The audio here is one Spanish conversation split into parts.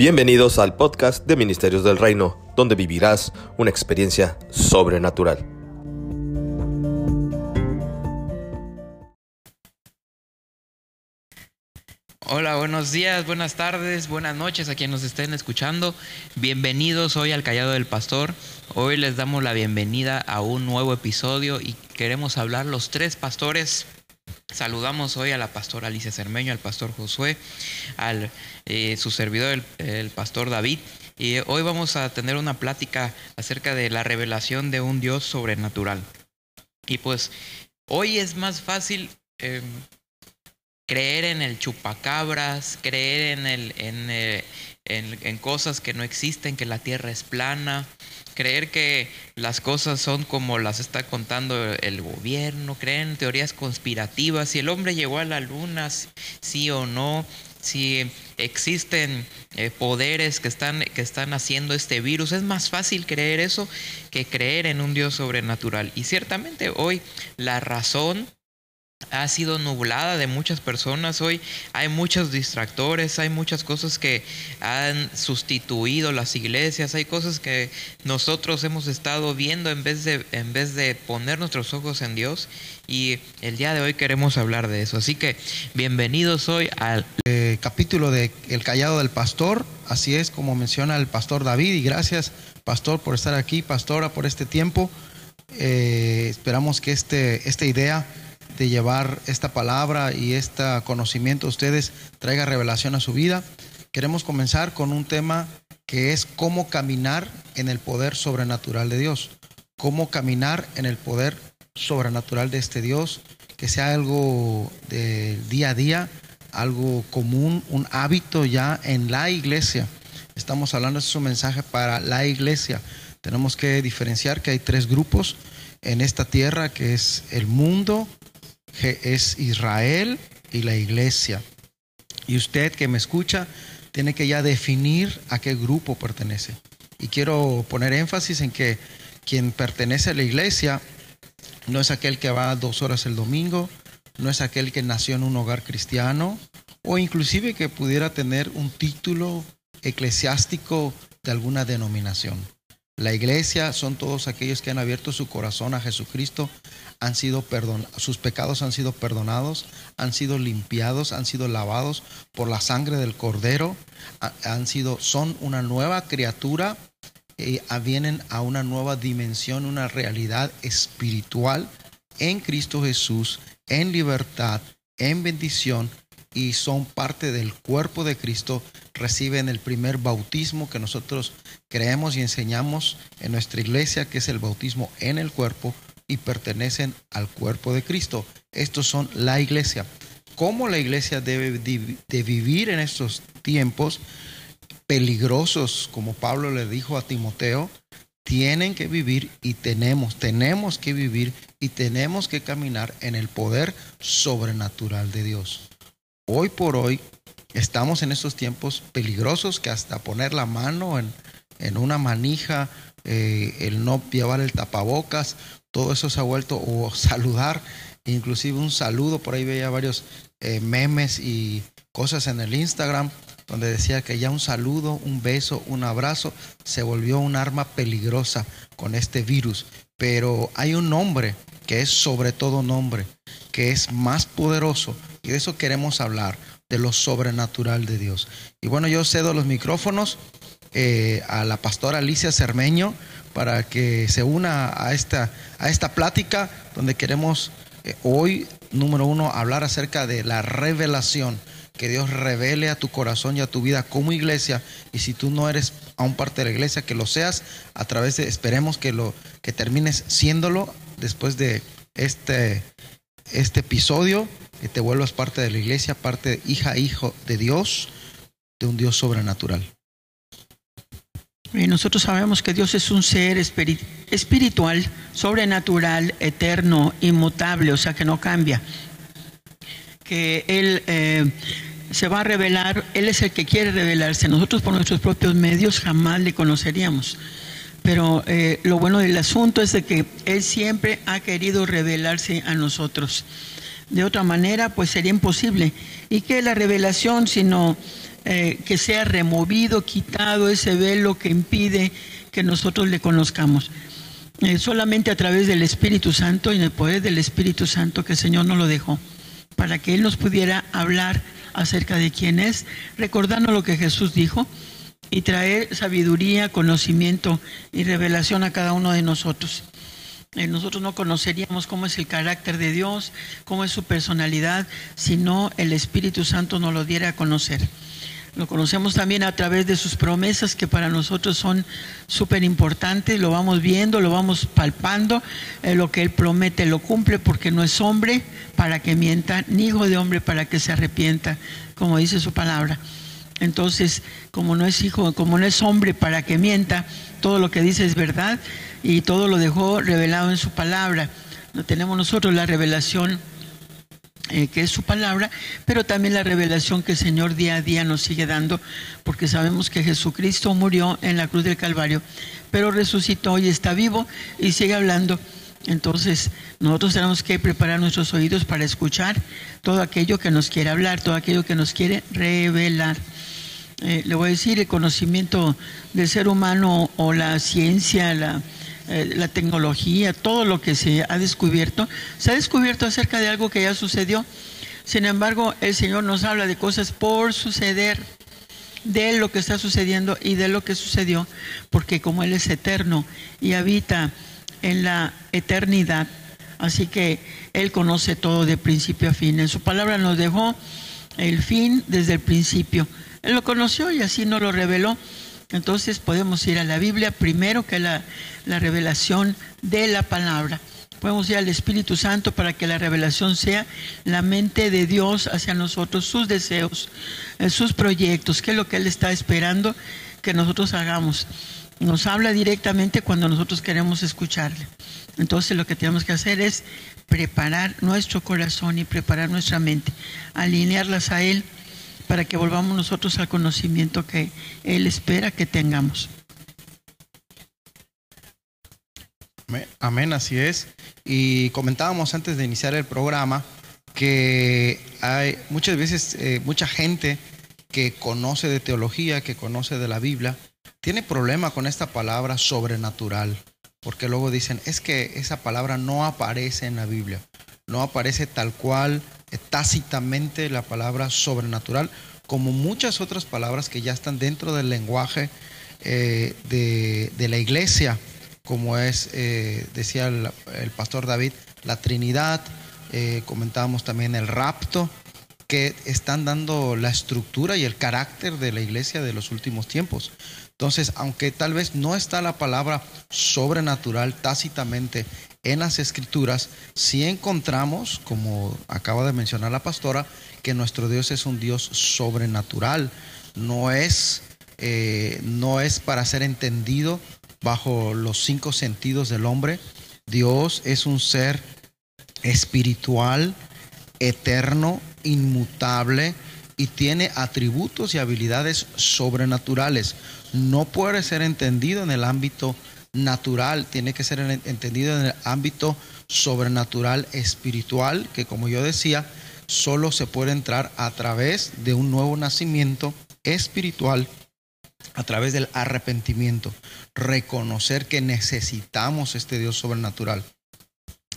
Bienvenidos al podcast de Ministerios del Reino, donde vivirás una experiencia sobrenatural. Hola, buenos días, buenas tardes, buenas noches a quienes nos estén escuchando. Bienvenidos hoy al Callado del Pastor. Hoy les damos la bienvenida a un nuevo episodio y queremos hablar los tres pastores Saludamos hoy a la pastora Alicia Cermeño, al pastor Josué, al eh, su servidor, el, pastor David. Y hoy vamos a tener una plática acerca de la revelación de un Dios sobrenatural. Y pues hoy es más fácil em, creer en el chupacabras, creer en, el, en, eh, en, cosas que no existen, que la tierra es plana, creer que las cosas son como las está contando el gobierno, creer en teorías conspirativas, si el hombre llegó a la luna, sí o no, si existen eh, poderes que están, que están haciendo este virus. Es más fácil creer eso que creer en un Dios sobrenatural. Y ciertamente hoy la razón ha sido nublada de muchas personas. Hoy hay muchos distractores, hay muchas cosas que han sustituido las iglesias, hay cosas que nosotros hemos estado viendo en vez de, en vez de poner nuestros ojos en Dios. Y el día de hoy queremos hablar de eso. Así que bienvenidos hoy al eh, capítulo de El Callado del Pastor. Así es como menciona el pastor David. Y gracias, pastor, por estar aquí, pastora, por este tiempo. Eh, esperamos que este, esta idea de llevar esta palabra y este conocimiento a ustedes traiga revelación a su vida. Queremos comenzar con un tema que es cómo caminar en el poder sobrenatural de Dios. Cómo caminar en el poder sobrenatural de este Dios, que sea algo del día a día, algo común, un hábito ya en la iglesia. Estamos hablando, de es un mensaje para la iglesia. Tenemos que diferenciar que hay tres grupos en esta tierra, que es el mundo, es Israel y la iglesia. Y usted que me escucha tiene que ya definir a qué grupo pertenece. Y quiero poner énfasis en que quien pertenece a la iglesia no es aquel que va dos horas el domingo, no es aquel que nació en un hogar cristiano o inclusive que pudiera tener un título eclesiástico de alguna denominación. La iglesia son todos aquellos que han abierto su corazón a Jesucristo, han sido perdonados, sus pecados han sido perdonados, han sido limpiados, han sido lavados por la sangre del Cordero, han sido, son una nueva criatura y vienen a una nueva dimensión, una realidad espiritual en Cristo Jesús, en libertad, en bendición y son parte del cuerpo de Cristo, reciben el primer bautismo que nosotros creemos y enseñamos en nuestra iglesia, que es el bautismo en el cuerpo y pertenecen al cuerpo de Cristo. Estos son la iglesia. ¿Cómo la iglesia debe de vivir en estos tiempos peligrosos, como Pablo le dijo a Timoteo? Tienen que vivir y tenemos, tenemos que vivir y tenemos que caminar en el poder sobrenatural de Dios. Hoy por hoy estamos en estos tiempos peligrosos que hasta poner la mano en, una manija, eh, el no llevar el tapabocas, todo eso se ha vuelto, o saludar, inclusive un saludo, por ahí veía varios eh, memes y cosas en el Instagram donde decía que ya un saludo, un beso, un abrazo se volvió un arma peligrosa con este virus. Pero hay un nombre que es sobre todo nombre, que es más poderoso, y de eso queremos hablar, de lo sobrenatural de Dios. Y bueno, yo cedo los micrófonos eh, a la pastora Alicia Cermeño para que se una a esta, a esta plática donde queremos eh, hoy, número uno, hablar acerca de la revelación, que Dios revele a tu corazón y a tu vida como iglesia. Y si tú no eres aún parte de la iglesia, que lo seas a través de, esperemos que lo que termines siéndolo después de este, este episodio que te vuelvas parte de la iglesia, parte hija, hijo de Dios, de un Dios sobrenatural. Y nosotros sabemos que Dios es un ser espiritual, sobrenatural, eterno, inmutable, o sea que no cambia. Que Él eh, se va a revelar, Él es el que quiere revelarse. Nosotros por nuestros propios medios jamás le conoceríamos. Pero eh, lo bueno del asunto es de que Él siempre ha querido revelarse a nosotros. De otra manera, pues sería imposible. Y que la revelación, sino eh, que sea removido, quitado ese velo que impide que nosotros le conozcamos. Eh, solamente a través del Espíritu Santo y en el poder del Espíritu Santo que el Señor nos lo dejó, para que Él nos pudiera hablar acerca de quién es, recordando lo que Jesús dijo y traer sabiduría, conocimiento y revelación a cada uno de nosotros. Eh, nosotros no conoceríamos cómo es el carácter de Dios, cómo es su personalidad, si no el Espíritu Santo nos lo diera a conocer. Lo conocemos también a través de sus promesas que para nosotros son súper importantes. Lo vamos viendo, lo vamos palpando. Eh, lo que Él promete lo cumple porque no es hombre para que mienta, ni hijo de hombre para que se arrepienta, como dice su palabra. Entonces, como no es hijo, como no es hombre para que mienta, todo lo que dice es verdad y todo lo dejó revelado en su palabra. No tenemos nosotros la revelación eh, que es su palabra, pero también la revelación que el Señor día a día nos sigue dando, porque sabemos que Jesucristo murió en la cruz del Calvario, pero resucitó y está vivo y sigue hablando. Entonces, nosotros tenemos que preparar nuestros oídos para escuchar todo aquello que nos quiere hablar, todo aquello que nos quiere revelar. Eh, le voy a decir, el conocimiento del ser humano o la ciencia, la, eh, la tecnología, todo lo que se ha descubierto, se ha descubierto acerca de algo que ya sucedió. Sin embargo, el Señor nos habla de cosas por suceder, de lo que está sucediendo y de lo que sucedió, porque como Él es eterno y habita en la eternidad, así que Él conoce todo de principio a fin. En su palabra nos dejó el fin desde el principio. Él lo conoció y así nos lo reveló. Entonces podemos ir a la Biblia primero que la, la revelación de la palabra. Podemos ir al Espíritu Santo para que la revelación sea la mente de Dios hacia nosotros, sus deseos, eh, sus proyectos, qué es lo que Él está esperando que nosotros hagamos. Nos habla directamente cuando nosotros queremos escucharle. Entonces lo que tenemos que hacer es preparar nuestro corazón y preparar nuestra mente, alinearlas a Él para que volvamos nosotros al conocimiento que Él espera que tengamos. Amén, así es. Y comentábamos antes de iniciar el programa que hay muchas veces eh, mucha gente que conoce de teología, que conoce de la Biblia, tiene problema con esta palabra sobrenatural, porque luego dicen, es que esa palabra no aparece en la Biblia, no aparece tal cual tácitamente la palabra sobrenatural, como muchas otras palabras que ya están dentro del lenguaje eh, de, la iglesia, como es, eh, decía el, pastor David, la Trinidad, eh, comentábamos también el rapto, que están dando la estructura y el carácter de la iglesia de los últimos tiempos. Entonces, aunque tal vez no está la palabra sobrenatural tácitamente en las escrituras, sí encontramos, como acaba de mencionar la pastora, que nuestro Dios es un Dios sobrenatural. No es, eh, no es para ser entendido bajo los cinco sentidos del hombre. Dios es un ser espiritual, eterno, inmutable y tiene atributos y habilidades sobrenaturales no puede ser entendido en el ámbito natural, tiene que ser entendido en el ámbito sobrenatural espiritual, que como yo decía, solo se puede entrar a través de un nuevo nacimiento espiritual, a través del arrepentimiento, reconocer que necesitamos este Dios sobrenatural.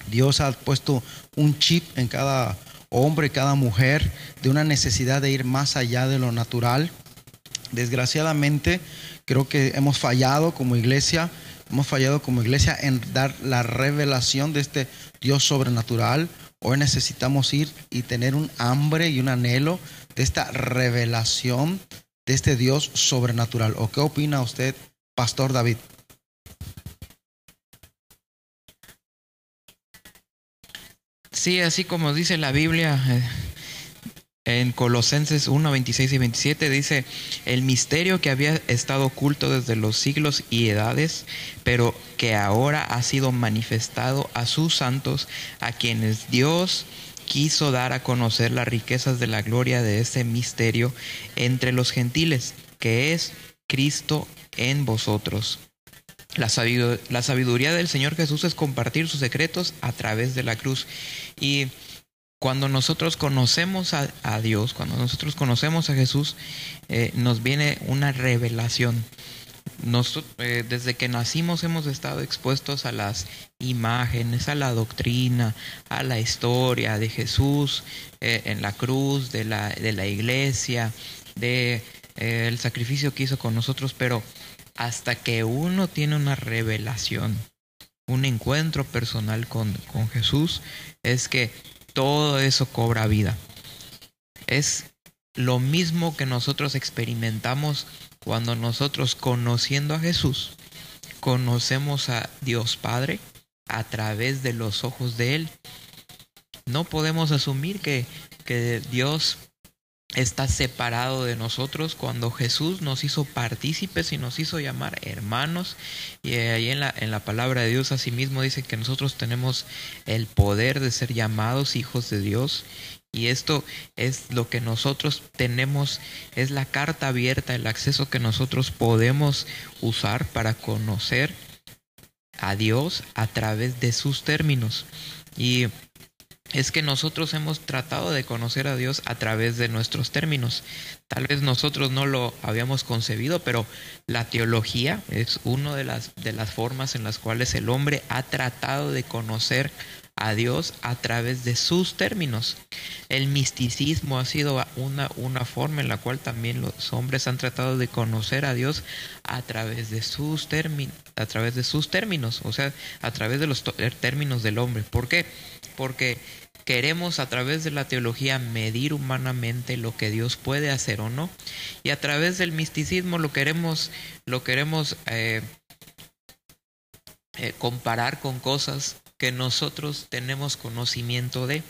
Dios ha puesto un chip en cada hombre, cada mujer, de una necesidad de ir más allá de lo natural, Desgraciadamente, creo que hemos fallado como iglesia, hemos fallado como iglesia en dar la revelación de este Dios sobrenatural. Hoy necesitamos ir y tener un hambre y un anhelo de esta revelación de este Dios sobrenatural. ¿O qué opina usted, Pastor David? Sí, así como dice la Biblia, eh, en Colosenses 1, 26 y 27 dice, el misterio que había estado oculto desde los siglos y edades, pero que ahora ha sido manifestado a sus santos, a quienes Dios quiso dar a conocer las riquezas de la gloria de ese misterio entre los gentiles, que es Cristo en vosotros. La sabiduría del Señor Jesús es compartir sus secretos a través de la cruz. Y cuando nosotros conocemos a, Dios, cuando nosotros conocemos a Jesús, eh, nos viene una revelación. Eh, desde que nacimos hemos estado expuestos a las imágenes, a la doctrina, a la historia de Jesús eh, en la cruz, de la, de la iglesia, de el sacrificio que hizo con nosotros, pero hasta que uno tiene una revelación, un encuentro personal con, con Jesús, es que todo eso cobra vida. Es lo mismo que nosotros experimentamos cuando nosotros conociendo a Jesús, conocemos a Dios Padre a través de los ojos de Él. No podemos asumir que, que Dios está separado de nosotros cuando Jesús nos hizo partícipes y nos hizo llamar hermanos. Y ahí en la, en la palabra de Dios asimismo dice que nosotros tenemos el poder de ser llamados hijos de Dios. Y esto es lo que nosotros tenemos, es la carta abierta, el acceso que nosotros podemos usar para conocer a Dios a través de sus términos. Y es que nosotros hemos tratado de conocer a Dios a través de nuestros términos. Tal vez nosotros no lo habíamos concebido, pero la teología es una de las, de las formas en las cuales el hombre ha tratado de conocer a Dios a través de sus términos. El misticismo ha sido una, una forma en la cual también los hombres han tratado de conocer a Dios a través de sus términos, a través de sus términos, o sea, a través de los términos del hombre. ¿Por qué? Porque queremos a través de la teología medir humanamente lo que Dios puede hacer o no y a través del misticismo lo queremos lo queremos eh, eh, comparar con cosas que nosotros tenemos conocimiento de.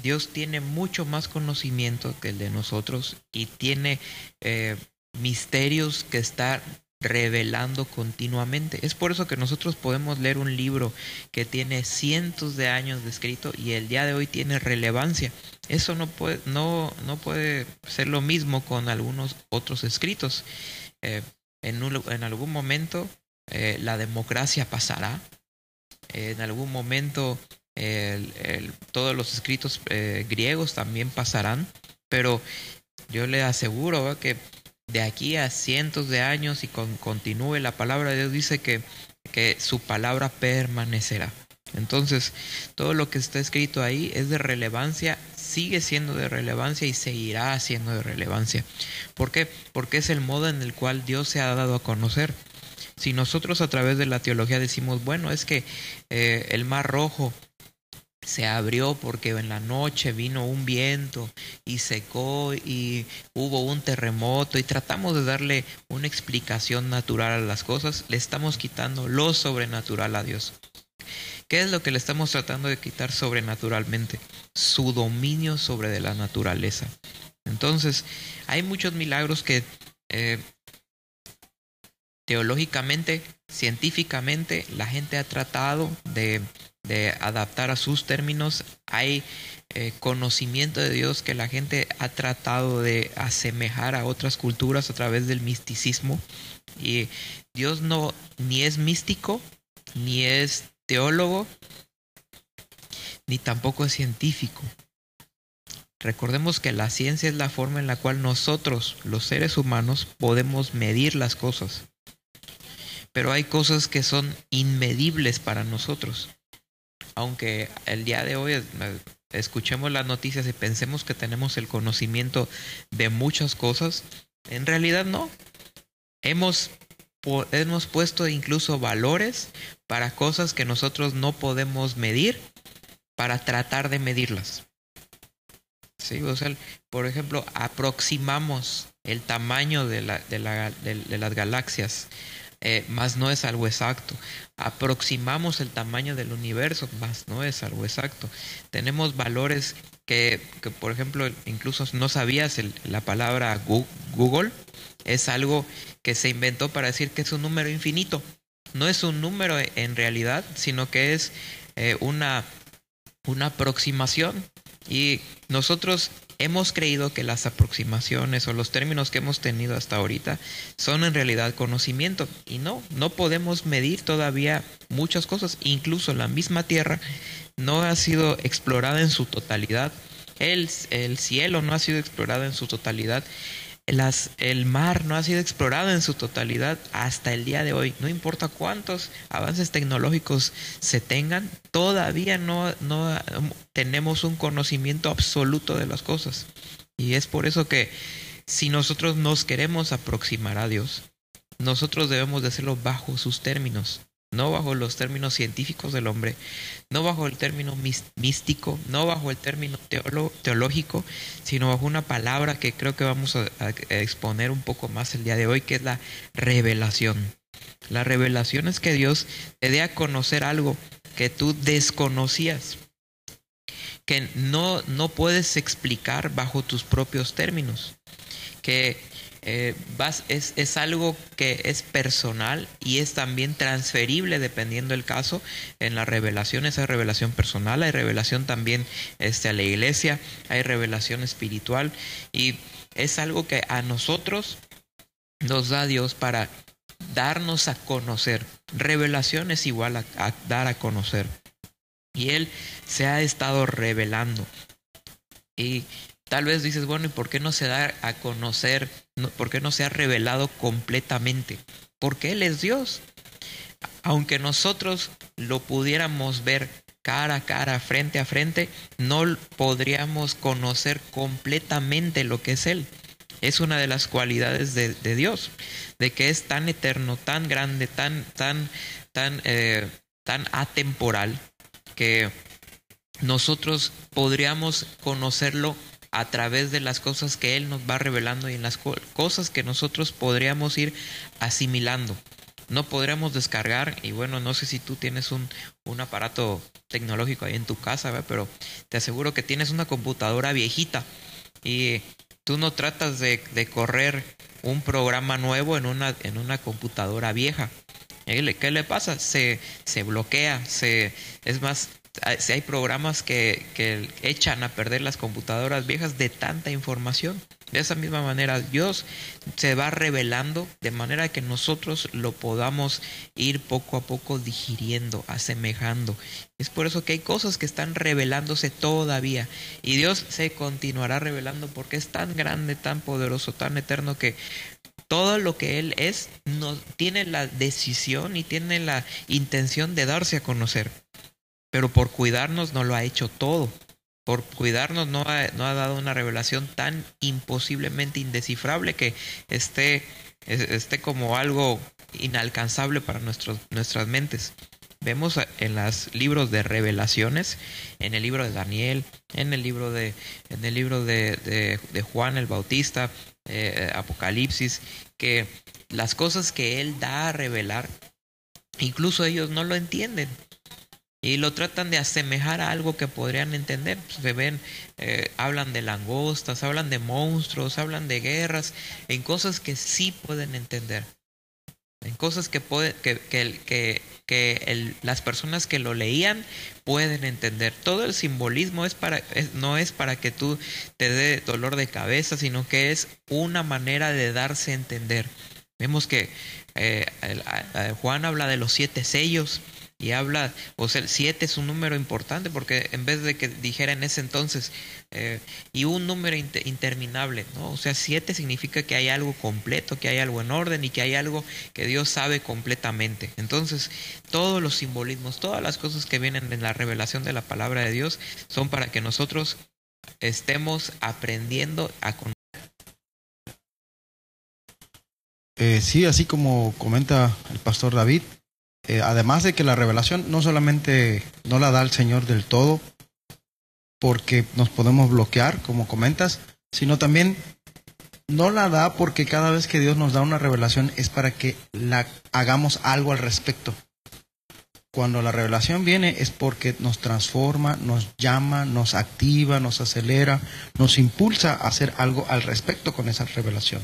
Dios tiene mucho más conocimiento que el de nosotros y tiene eh, misterios que está revelando continuamente. Es por eso que nosotros podemos leer un libro que tiene cientos de años de escrito y el día de hoy tiene relevancia. Eso no puede, no, no puede ser lo mismo con algunos otros escritos. Eh, en, algún momento eh, la democracia pasará. en algún momento todos los escritos eh, griegos también pasarán. Pero yo le aseguro que de aquí a cientos de años y con, continúe, la palabra de Dios dice que, que su palabra permanecerá. Entonces, todo lo que está escrito ahí es de relevancia, sigue siendo de relevancia y seguirá siendo de relevancia. ¿Por qué? Porque es el modo en el cual Dios se ha dado a conocer. Si nosotros a través de la teología decimos, bueno, es que eh, el mar rojo se abrió porque en la noche vino un viento y secó y hubo un terremoto y tratamos de darle una explicación natural a las cosas, le estamos quitando lo sobrenatural a Dios. ¿Qué es lo que le estamos tratando de quitar sobrenaturalmente? Su dominio sobre de la naturaleza. Entonces, hay muchos milagros que eh, teológicamente, científicamente, la gente ha tratado de de adaptar a sus términos. Hay eh, conocimiento de Dios que la gente ha tratado de asemejar a otras culturas a través del misticismo. Y Dios no ni es místico, ni es teólogo, ni tampoco es científico. Recordemos que la ciencia es la forma en la cual nosotros, los seres humanos, podemos medir las cosas. Pero hay cosas que son inmedibles para nosotros aunque el día de hoy escuchemos las noticias y pensemos que tenemos el conocimiento de muchas cosas, en realidad no. Hemos, hemos puesto incluso valores para cosas que nosotros no podemos medir para tratar de medirlas. Sí, o sea, por ejemplo, aproximamos el tamaño de, la, de, la, de las galaxias eh, más no es algo exacto. Aproximamos el tamaño del universo, más no es algo exacto. Tenemos valores que, por ejemplo, incluso no sabías la palabra Google, es algo que se inventó para decir que es un número infinito. No es un número en realidad, sino que es eh, una, una aproximación. Y nosotros hemos creído que las aproximaciones o los términos que hemos tenido hasta ahorita son en realidad conocimiento y no, no podemos medir todavía muchas cosas, incluso la misma Tierra no ha sido explorada en su totalidad. El, el cielo no ha sido explorado en su totalidad. El mar no ha sido explorado en su totalidad hasta el día de hoy. No importa cuántos avances tecnológicos se tengan, todavía no, no tenemos un conocimiento absoluto de las cosas. Y es por eso que si nosotros nos queremos aproximar a Dios, nosotros debemos de hacerlo bajo sus términos no bajo los términos científicos del hombre, no bajo el término místico, no bajo el término teológico, sino bajo una palabra que creo que vamos a, exponer un poco más el día de hoy, que es la revelación. La revelación es que Dios te dé a conocer algo que tú desconocías, que no, no puedes explicar bajo tus propios términos, que eh, es, es, algo que es personal y es también transferible dependiendo del caso. En la revelación, esa revelación personal, hay revelación también este, a la iglesia, hay revelación espiritual y es algo que a nosotros nos da Dios para darnos a conocer. Revelación es igual a, a dar a conocer. Y Él se ha estado revelando. Y Tal vez dices, bueno, ¿y por qué no se da a conocer? ¿Por qué no se ha revelado completamente? Porque Él es Dios. Aunque nosotros lo pudiéramos ver cara a cara, frente a frente, no podríamos conocer completamente lo que es Él. Es una de las cualidades de, Dios, de que es tan eterno, tan grande, tan, tan, tan, eh, atemporal, que nosotros podríamos conocerlo a través de las cosas que Él nos va revelando y en las cosas que nosotros podríamos ir asimilando. No podríamos descargar, y bueno, no sé si tú tienes un, un aparato tecnológico ahí en tu casa, pero te aseguro que tienes una computadora viejita y tú no tratas de, de correr un programa nuevo en una, en una computadora vieja. ¿Qué le pasa? Se, se bloquea, se, es más, si hay programas que, que, echan a perder las computadoras viejas de tanta información. De esa misma manera, Dios se va revelando de manera que nosotros lo podamos ir poco a poco digiriendo, asemejando. Es por eso que hay cosas que están revelándose todavía. Y Dios se continuará revelando porque es tan grande, tan poderoso, tan eterno que todo lo que Él es no, tiene la decisión y tiene la intención de darse a conocer pero por cuidarnos no lo ha hecho todo. Por cuidarnos no ha, no ha dado una revelación tan imposiblemente indescifrable que esté, esté como algo inalcanzable para nuestros, nuestras mentes. Vemos en los libros de revelaciones, en el libro de Daniel, en el libro de, en el libro de, de, Juan el Bautista, eh, Apocalipsis, que las cosas que él da a revelar, incluso ellos no lo entienden y lo tratan de asemejar a algo que podrían entender. Pues, se ven, eh, hablan de langostas, hablan de monstruos, hablan de guerras, en cosas que sí pueden entender, en cosas que, puede, que, que, que, las personas que lo leían pueden entender. Todo el simbolismo es para, no es para que tú te dé dolor de cabeza, sino que es una manera de darse a entender. Vemos que eh, Juan habla de los siete sellos y habla, o sea, el 7 es un número importante porque en vez de que dijera en ese entonces, eh, y un número interminable, ¿no? O sea, 7 significa que hay algo completo, que hay algo en orden y que hay algo que Dios sabe completamente. Entonces, todos los simbolismos, todas las cosas que vienen en la revelación de la palabra de Dios son para que nosotros estemos aprendiendo a conocer. Eh, sí, así como comenta el pastor David, además de que la revelación no solamente no la da el Señor del todo, porque nos podemos bloquear, como comentas, sino también no la da porque cada vez que Dios nos da una revelación es para que la hagamos algo al respecto. Cuando la revelación viene es porque nos transforma, nos llama, nos activa, nos acelera, nos impulsa a hacer algo al respecto con esa revelación.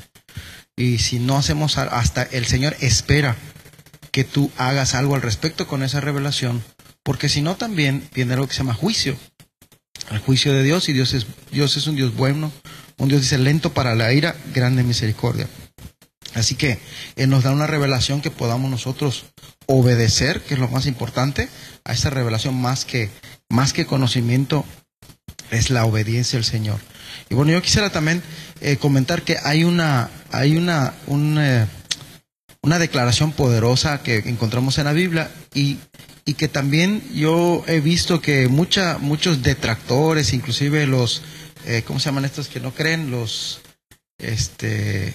Y si no hacemos hasta el Señor espera que tú hagas algo al respecto con esa revelación, porque si no también viene lo que se llama juicio, el juicio de Dios, y Dios es, Dios es un Dios bueno, un Dios dice lento para la ira, grande misericordia. Así que Él nos da una revelación que podamos nosotros obedecer, que es lo más importante, a esa revelación más que más que conocimiento, es la obediencia al Señor. Y bueno, yo quisiera también eh, comentar que hay una, hay una, una, una declaración poderosa que encontramos en la Biblia y, y que también yo he visto que mucha, muchos detractores, inclusive los, eh, ¿cómo se llaman estos que no creen? Los, este,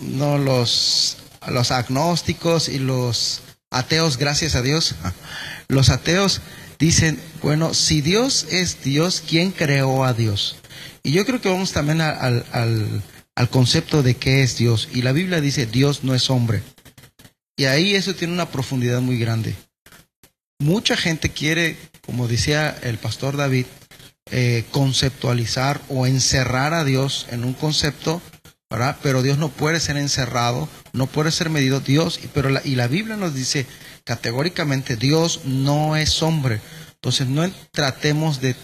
no los, los agnósticos y los ateos, gracias a Dios. Los ateos dicen, bueno, si Dios es Dios, ¿quién creó a Dios? Y yo creo que vamos también al, al, al concepto de qué es Dios. Y la Biblia dice, Dios no es hombre. Y ahí eso tiene una profundidad muy grande. Mucha gente quiere, como decía el pastor David, eh, conceptualizar o encerrar a Dios en un concepto. Pero Dios no puede ser encerrado, no puede ser medido. Dios, pero la, y la Biblia nos dice categóricamente, Dios no es hombre. Entonces no tratemos de,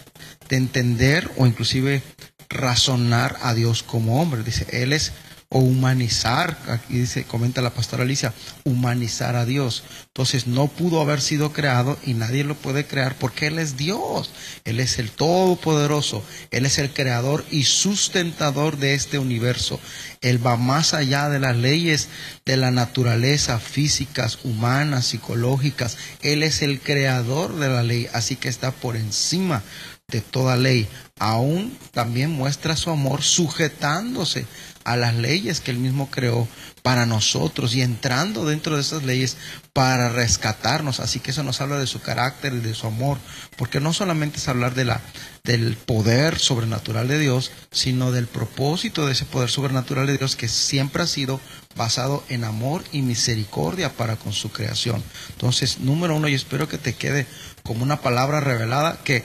de entender o inclusive razonar a Dios como hombre. Dice, Él es o humanizar, aquí dice, comenta la pastora Alicia, humanizar a Dios. Entonces no pudo haber sido creado y nadie lo puede crear porque Él es Dios, Él es el Todopoderoso, Él es el creador y sustentador de este universo. Él va más allá de las leyes de la naturaleza físicas, humanas, psicológicas. Él es el creador de la ley, así que está por encima de toda ley. Aún también muestra su amor sujetándose a las leyes que él mismo creó para nosotros y entrando dentro de esas leyes para rescatarnos. Así que eso nos habla de su carácter y de su amor, porque no solamente es hablar de la, del poder sobrenatural de Dios, sino del propósito de ese poder sobrenatural de Dios que siempre ha sido basado en amor y misericordia para con su creación. Entonces, número uno, y espero que te quede como una palabra revelada que,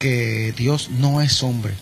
que Dios no es hombre.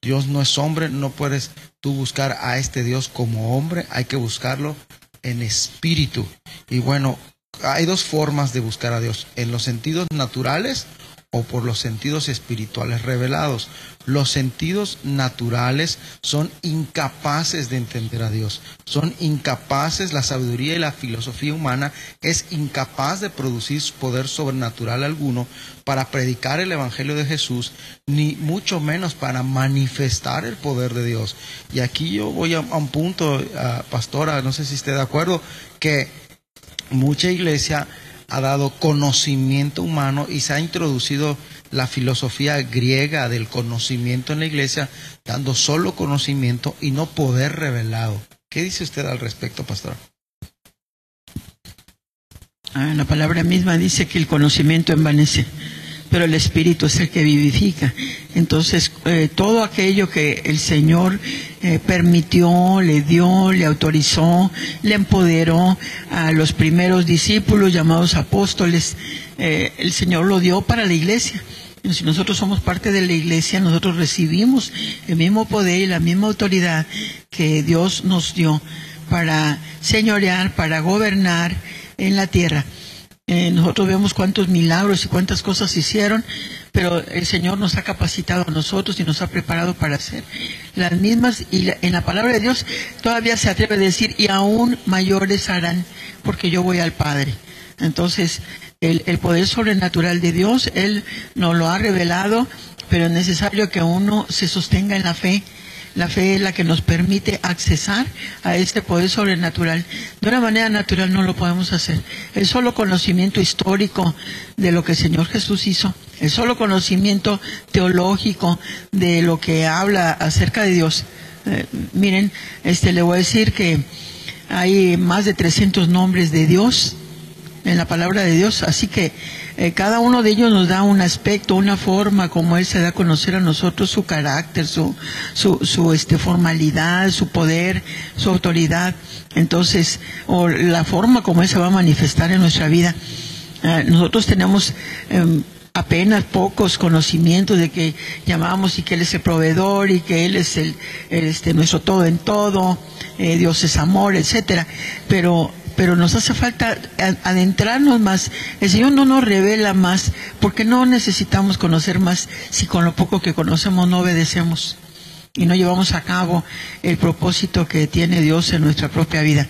Dios no es hombre, no puedes tú buscar a este Dios como hombre, hay que buscarlo en espíritu. Y bueno, hay dos formas de buscar a Dios, en los sentidos naturales o por los sentidos espirituales revelados. Los sentidos naturales son incapaces de entender a Dios, son incapaces, la sabiduría y la filosofía humana es incapaz de producir poder sobrenatural alguno para predicar el Evangelio de Jesús, ni mucho menos para manifestar el poder de Dios. Y aquí yo voy a, un punto, uh, pastora, no sé si esté de acuerdo, que mucha iglesia ha dado conocimiento humano y se ha introducido la filosofía griega del conocimiento en la iglesia, dando solo conocimiento y no poder revelado. ¿Qué dice usted al respecto, pastor? Ah, la palabra misma dice que el conocimiento envanece pero el Espíritu es el que vivifica. Entonces, eh, todo aquello que el Señor eh, permitió, le dio, le autorizó, le empoderó a los primeros discípulos llamados apóstoles, eh, el Señor lo dio para la iglesia. Si nosotros somos parte de la iglesia, nosotros recibimos el mismo poder y la misma autoridad que Dios nos dio para señorear, para gobernar en la tierra. Eh, nosotros vemos cuántos milagros y cuántas cosas hicieron, pero el Señor nos ha capacitado a nosotros y nos ha preparado para hacer las mismas. Y en la palabra de Dios todavía se atreve a decir, y aún mayores harán, porque yo voy al Padre. Entonces, el, el poder sobrenatural de Dios, Él nos lo ha revelado, pero es necesario que uno se sostenga en la fe la fe es la que nos permite accesar a este poder sobrenatural. De una manera natural no lo podemos hacer. El solo conocimiento histórico de lo que el Señor Jesús hizo, el solo conocimiento teológico de lo que habla acerca de Dios. Eh, miren, este le voy a decir que hay más de 300 nombres de Dios en la palabra de Dios, así que eh, cada uno de ellos nos da un aspecto, una forma como Él se da a conocer a nosotros, su carácter, su, su, su este, formalidad, su poder, su autoridad. Entonces, o la forma como Él se va a manifestar en nuestra vida. Eh, nosotros tenemos eh, apenas pocos conocimientos de que llamamos y que Él es el proveedor y que Él es el, el este, nuestro todo en todo, eh, Dios es amor, etcétera. Pero pero nos hace falta adentrarnos más. El Señor no nos revela más, porque no necesitamos conocer más si con lo poco que conocemos no obedecemos y no llevamos a cabo el propósito que tiene Dios en nuestra propia vida.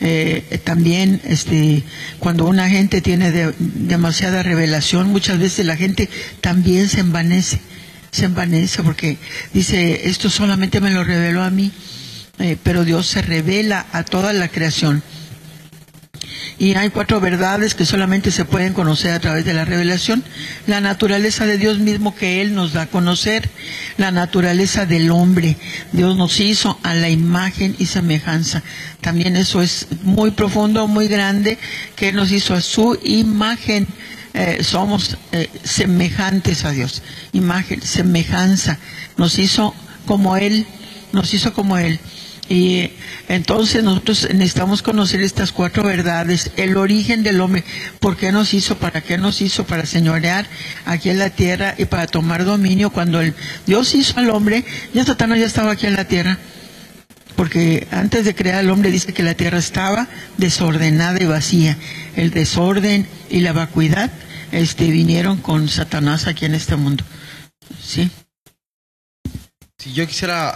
eh, también este, cuando una gente tiene de- demasiada revelación, muchas veces la gente también se envanece, se envanece porque dice, esto solamente me lo reveló a mí, eh, pero Dios se revela a toda la creación. Y hay cuatro verdades que solamente se pueden conocer a través de la revelación. La naturaleza de Dios mismo que Él nos da a conocer. La naturaleza del hombre. Dios nos hizo a la imagen y semejanza. También eso es muy profundo, muy grande, que Él nos hizo a su imagen. Eh, somos eh, semejantes a Dios. Imagen, semejanza. Nos hizo como Él. Nos hizo como Él. Y entonces nosotros necesitamos conocer estas cuatro verdades, el origen del hombre, por qué nos hizo, para qué nos hizo, para señorear aquí en la tierra y para tomar dominio. Cuando el, Dios hizo al hombre, ya Satanás ya estaba aquí en la tierra, porque antes de crear al hombre dice que la tierra estaba desordenada y vacía. El desorden y la vacuidad este, vinieron con Satanás aquí en este mundo. ¿Sí? Si yo quisiera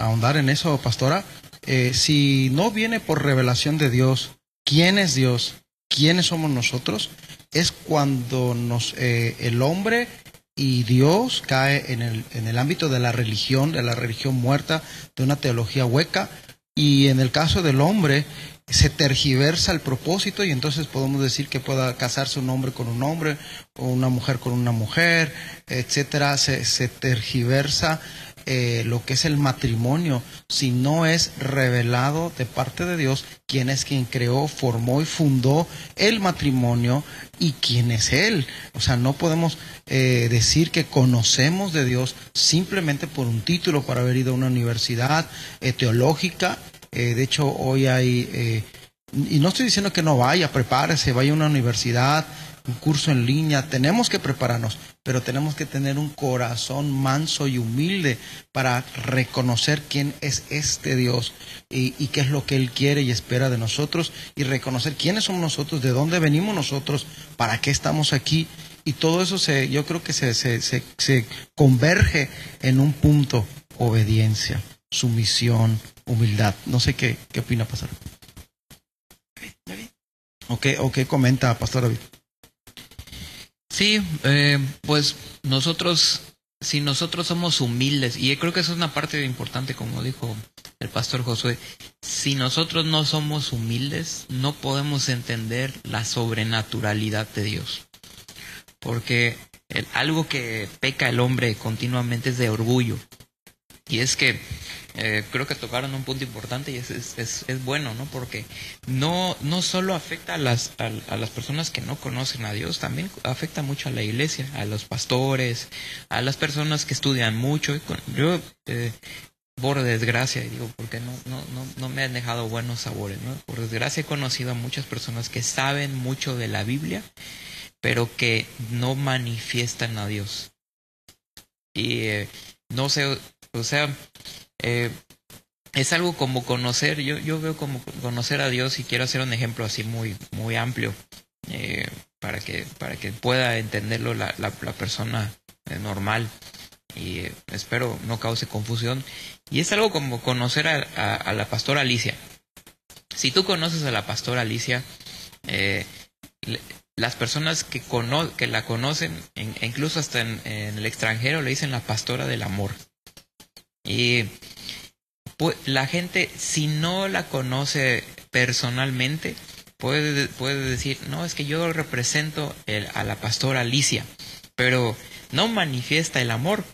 ahondar en eso, pastora, eh, si no viene por revelación de Dios, ¿quién es Dios? ¿Quiénes somos nosotros? Es cuando nos, eh, el hombre y Dios cae en el, en el ámbito de la religión, de la religión muerta, de una teología hueca, y en el caso del hombre se tergiversa el propósito y entonces podemos decir que pueda casarse un hombre con un hombre o una mujer con una mujer, etcétera, se, se tergiversa eh, lo que es el matrimonio si no es revelado de parte de Dios quién es quien creó, formó y fundó el matrimonio y quién es Él. O sea, no podemos eh, decir que conocemos de Dios simplemente por un título, por haber ido a una universidad eh, teológica. Eh, de hecho, hoy hay, eh, y no estoy diciendo que no vaya, prepárese, vaya a una universidad, un curso en línea, tenemos que prepararnos, pero tenemos que tener un corazón manso y humilde para reconocer quién es este Dios y, y qué es lo que Él quiere y espera de nosotros y reconocer quiénes somos nosotros, de dónde venimos nosotros, para qué estamos aquí. Y todo eso se, yo creo que se, se, se, se converge en un punto, obediencia, sumisión, humildad. No sé qué, qué opina, Pastor. ¿O qué, o qué comenta Pastor David? Sí, eh, pues nosotros, si nosotros somos humildes, y creo que eso es una parte importante, como dijo el pastor Josué, si nosotros no somos humildes, no podemos entender la sobrenaturalidad de Dios. Porque el- algo que peca el hombre continuamente es de orgullo. Y es que eh, creo que tocaron un punto importante y es, es, es- bueno, ¿no? Porque no, no solo afecta a las, a, a las personas que no conocen a Dios, también afecta mucho a la iglesia, a los pastores, a las personas que estudian mucho. Yo, eh, por desgracia, digo, porque no, no, no, no me han dejado buenos sabores, ¿no? Por desgracia he conocido a muchas personas que saben mucho de la Biblia, pero que no manifiestan a Dios. Y eh, no sé, o sea, eh, es algo como conocer, yo, yo veo como conocer a Dios y quiero hacer un ejemplo así muy, muy amplio eh, para, que, para que pueda entenderlo la, la, la persona eh, normal y eh, espero no cause confusión. Y es algo como conocer a, a, la pastora Alicia. Si tú conoces a la pastora Alicia, eh, le- las personas que, cono que la conocen, en- incluso hasta en, en el extranjero, le dicen la pastora del amor. Y pu- la gente, si no la conoce personalmente, puede, puede decir, no, es que yo represento el- a la pastora Alicia, pero no manifiesta el amor.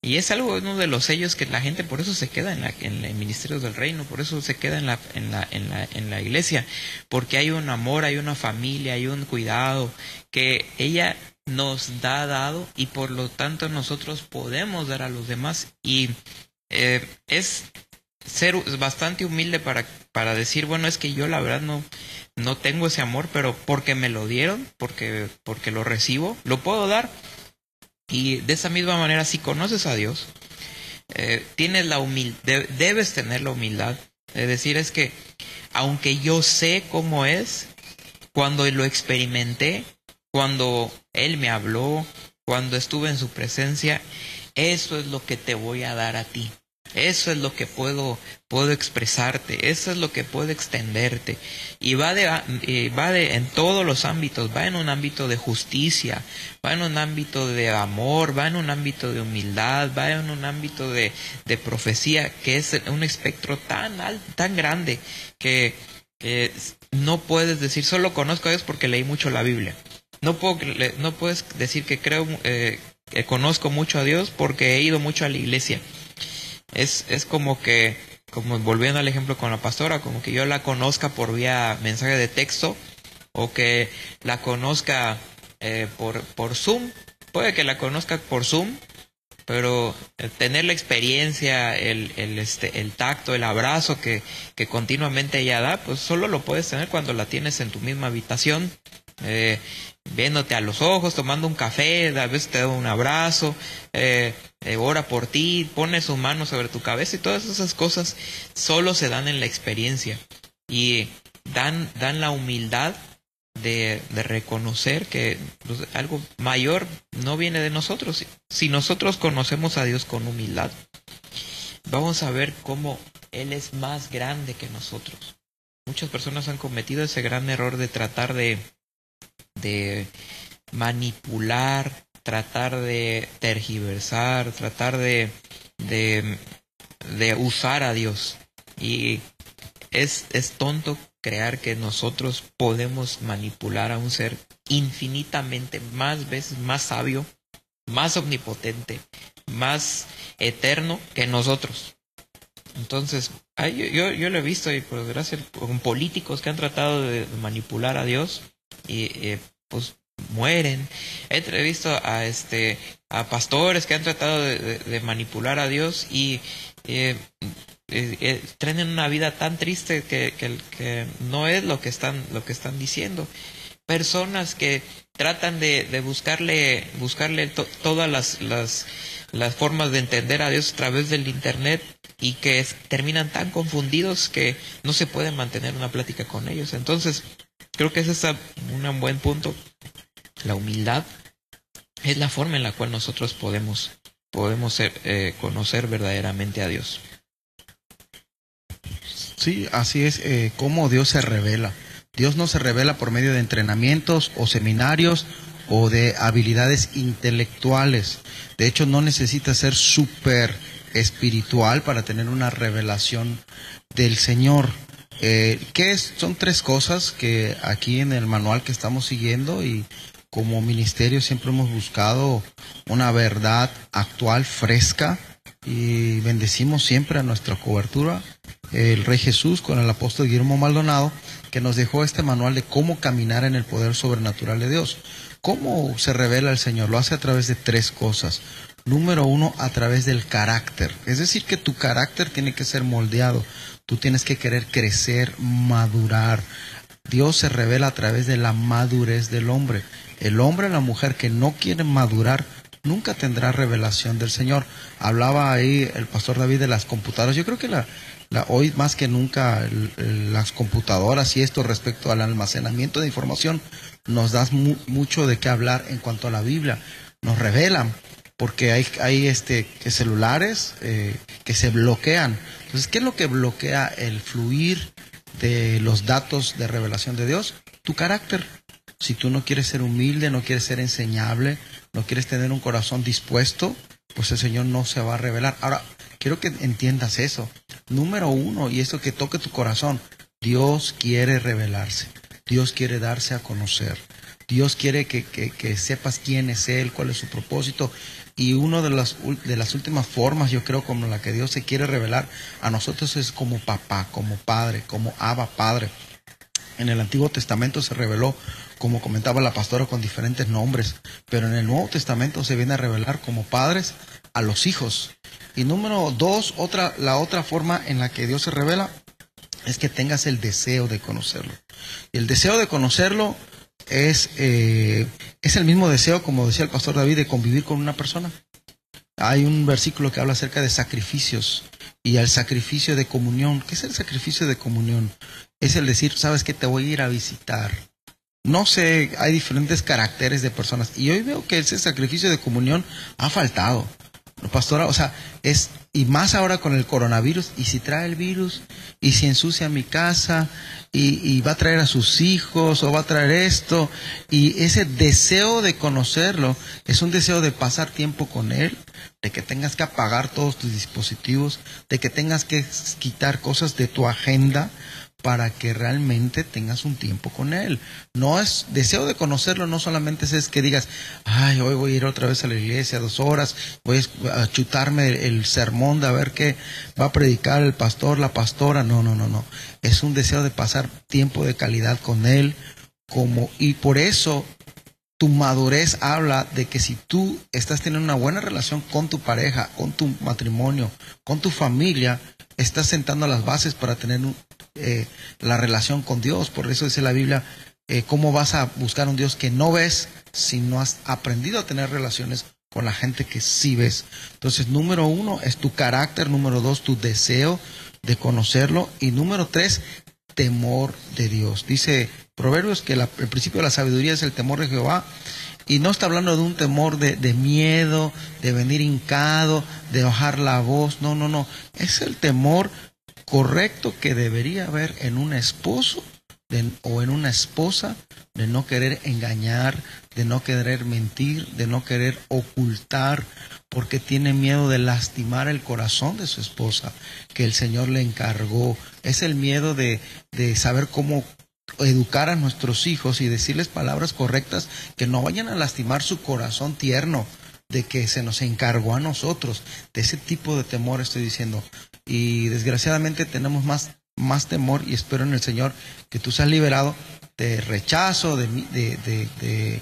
Y es algo, uno de los sellos que la gente por eso se queda en, la, en el ministerio del reino, por eso se queda en la, en, la, en, la, en la iglesia, porque hay un amor, hay una familia, hay un cuidado que ella nos da dado y por lo tanto nosotros podemos dar a los demás y eh, es ser bastante humilde para, para decir, bueno, es que yo la verdad no, no tengo ese amor, pero porque me lo dieron, porque, porque lo recibo, lo puedo dar. Y de esa misma manera, si conoces a Dios, eh, tienes la humildad, debes tener la humildad de decir es que, aunque yo sé cómo es, cuando lo experimenté, cuando Él me habló, cuando estuve en su presencia, eso es lo que te voy a dar a ti. Eso es lo que puedo, puedo expresarte, eso es lo que puedo extenderte. Y va de, va de, en todos los ámbitos, va en un ámbito de justicia, va en un ámbito de amor, va en un ámbito de humildad, va en un ámbito de, de profecía, que es un espectro tan alto, tan grande, que, no puedes decir, solo conozco a Dios porque leí mucho la Biblia. No, puedo, no puedes decir que creo, eh, que conozco mucho a Dios porque he ido mucho a la iglesia es, es como que, como volviendo al ejemplo con la pastora, como que yo la conozca por vía mensaje de texto o que la conozca eh, por, por Zoom. Puede que la conozca por Zoom, pero tener la experiencia, el, el, este, el tacto, el abrazo que, que continuamente ella da, pues solo lo puedes tener cuando la tienes en tu misma habitación, eh, viéndote a los ojos, tomando un café, a veces te da un abrazo, eh, eh, ora por ti, pone su mano sobre tu cabeza y todas esas cosas solo se dan en la experiencia y dan, dan la humildad de, de reconocer que pues, algo mayor no viene de nosotros. Si nosotros conocemos a Dios con humildad, vamos a ver cómo Él es más grande que nosotros. Muchas personas han cometido ese gran error de tratar de de manipular, tratar de tergiversar, tratar de, de, usar a Dios. Y es, es tonto creer que nosotros podemos manipular a un ser infinitamente más veces más sabio, más omnipotente, más eterno que nosotros. Entonces, yo, yo, lo he visto y por desgracia con políticos que han tratado de manipular a Dios y eh, pues mueren. He entrevisto a este a pastores que han tratado de, manipular a Dios y eh, eh, tienen una vida tan triste que, que, no es lo que están lo que están diciendo. Personas que tratan de, buscarle buscarle todas las, las, las formas de entender a Dios a través del internet y que terminan tan confundidos que no se puede mantener una plática con ellos. Entonces, Creo que ese es un buen punto. La humildad es la forma en la cual nosotros podemos, podemos eh, conocer verdaderamente a Dios. Sí, así es eh, Dios se revela. Dios no se revela por medio de entrenamientos o seminarios o de habilidades intelectuales. De hecho, no necesita ser súper espiritual para tener una revelación del Señor. Eh, ¿Qué? Son tres cosas que aquí en el manual que estamos siguiendo y como ministerio siempre hemos buscado una verdad actual, fresca y bendecimos siempre a nuestra cobertura el Rey Jesús con el apóstol Guillermo Maldonado que nos dejó este manual de cómo caminar en el poder sobrenatural de Dios. ¿Cómo se revela el Señor? Lo hace a través de tres cosas. Número uno, a través del carácter. Es decir, que tu carácter tiene que ser moldeado. Tú tienes que querer crecer, madurar. Dios se revela a través de la madurez del hombre. El hombre o la mujer que no quiere madurar nunca tendrá revelación del Señor. Hablaba ahí el pastor David de las computadoras. Yo creo que la, hoy más que nunca las computadoras y esto respecto al almacenamiento de información nos da mucho de qué hablar en cuanto a la Biblia. Nos revelan porque hay, hay este, celulares eh, que se bloquean. Entonces, ¿qué es lo que bloquea el fluir de los datos de revelación de Dios? Tu carácter. Si tú no quieres ser humilde, no quieres ser enseñable, no quieres tener un corazón dispuesto, pues el Señor no se va a revelar. Ahora, quiero que entiendas eso. Número uno, y esto que toque tu corazón, Dios quiere revelarse. Dios quiere darse a conocer. Dios quiere que, que, sepas quién es Él, cuál es su propósito. Y una de las, de las últimas formas, yo creo, como la que Dios se quiere revelar a nosotros es como papá, como padre, como Abba Padre. En el Antiguo Testamento se reveló, como comentaba la pastora, con diferentes nombres, pero en el Nuevo Testamento se viene a revelar como padres a los hijos. Y número dos, otra, la otra forma en la que Dios se revela es que tengas el deseo de conocerlo. Y el deseo de conocerlo es, eh, es el mismo deseo, como decía el pastor David, de convivir con una persona. Hay un versículo que habla acerca de sacrificios y al sacrificio de comunión. ¿Qué es el sacrificio de comunión? Es el decir, sabes que te voy a ir a visitar. No sé, hay diferentes caracteres de personas. Y hoy veo que ese sacrificio de comunión ha faltado. Pastora, o sea, es, y más ahora con el coronavirus, y si trae el virus, y si ensucia mi casa, y, y, va a traer a sus hijos, o va a traer esto, y ese deseo de conocerlo es un deseo de pasar tiempo con él, de que tengas que apagar todos tus dispositivos, de que tengas que quitar cosas de tu agenda, para que realmente tengas un tiempo con Él. No es deseo de conocerlo, no solamente es que digas, ay, hoy voy a ir otra vez a la iglesia dos horas, voy a chutarme el sermón de a ver qué va a predicar el pastor, la pastora. No, no, no, no. Es un deseo de pasar tiempo de calidad con Él, como, y por eso tu madurez habla de que si tú estás teniendo una buena relación con tu pareja, con tu matrimonio, con tu familia, estás sentando las bases para tener eh, la relación con Dios. Por eso dice la Biblia, eh, ¿cómo vas a buscar un Dios que no ves si no has aprendido a tener relaciones con la gente que sí ves? Entonces, número uno es tu carácter, número dos, tu deseo de conocerlo y número tres, temor de Dios. Dice Proverbios que el principio de la sabiduría es el temor de Jehová y no está hablando de un temor de, de, miedo, de venir hincado, de bajar la voz. No, no, no. Es el temor correcto que debería haber en un esposo o en una esposa de no querer engañar, de no querer mentir, de no querer ocultar, porque tiene miedo de lastimar el corazón de su esposa, que el Señor le encargó. Es el miedo de, de saber cómo educar a nuestros hijos y decirles palabras correctas que no vayan a lastimar su corazón tierno de que se nos encargó a nosotros. De ese tipo de temor estoy diciendo. Y desgraciadamente tenemos más, más temor y espero en el Señor que tú seas liberado de rechazo, de, de, de,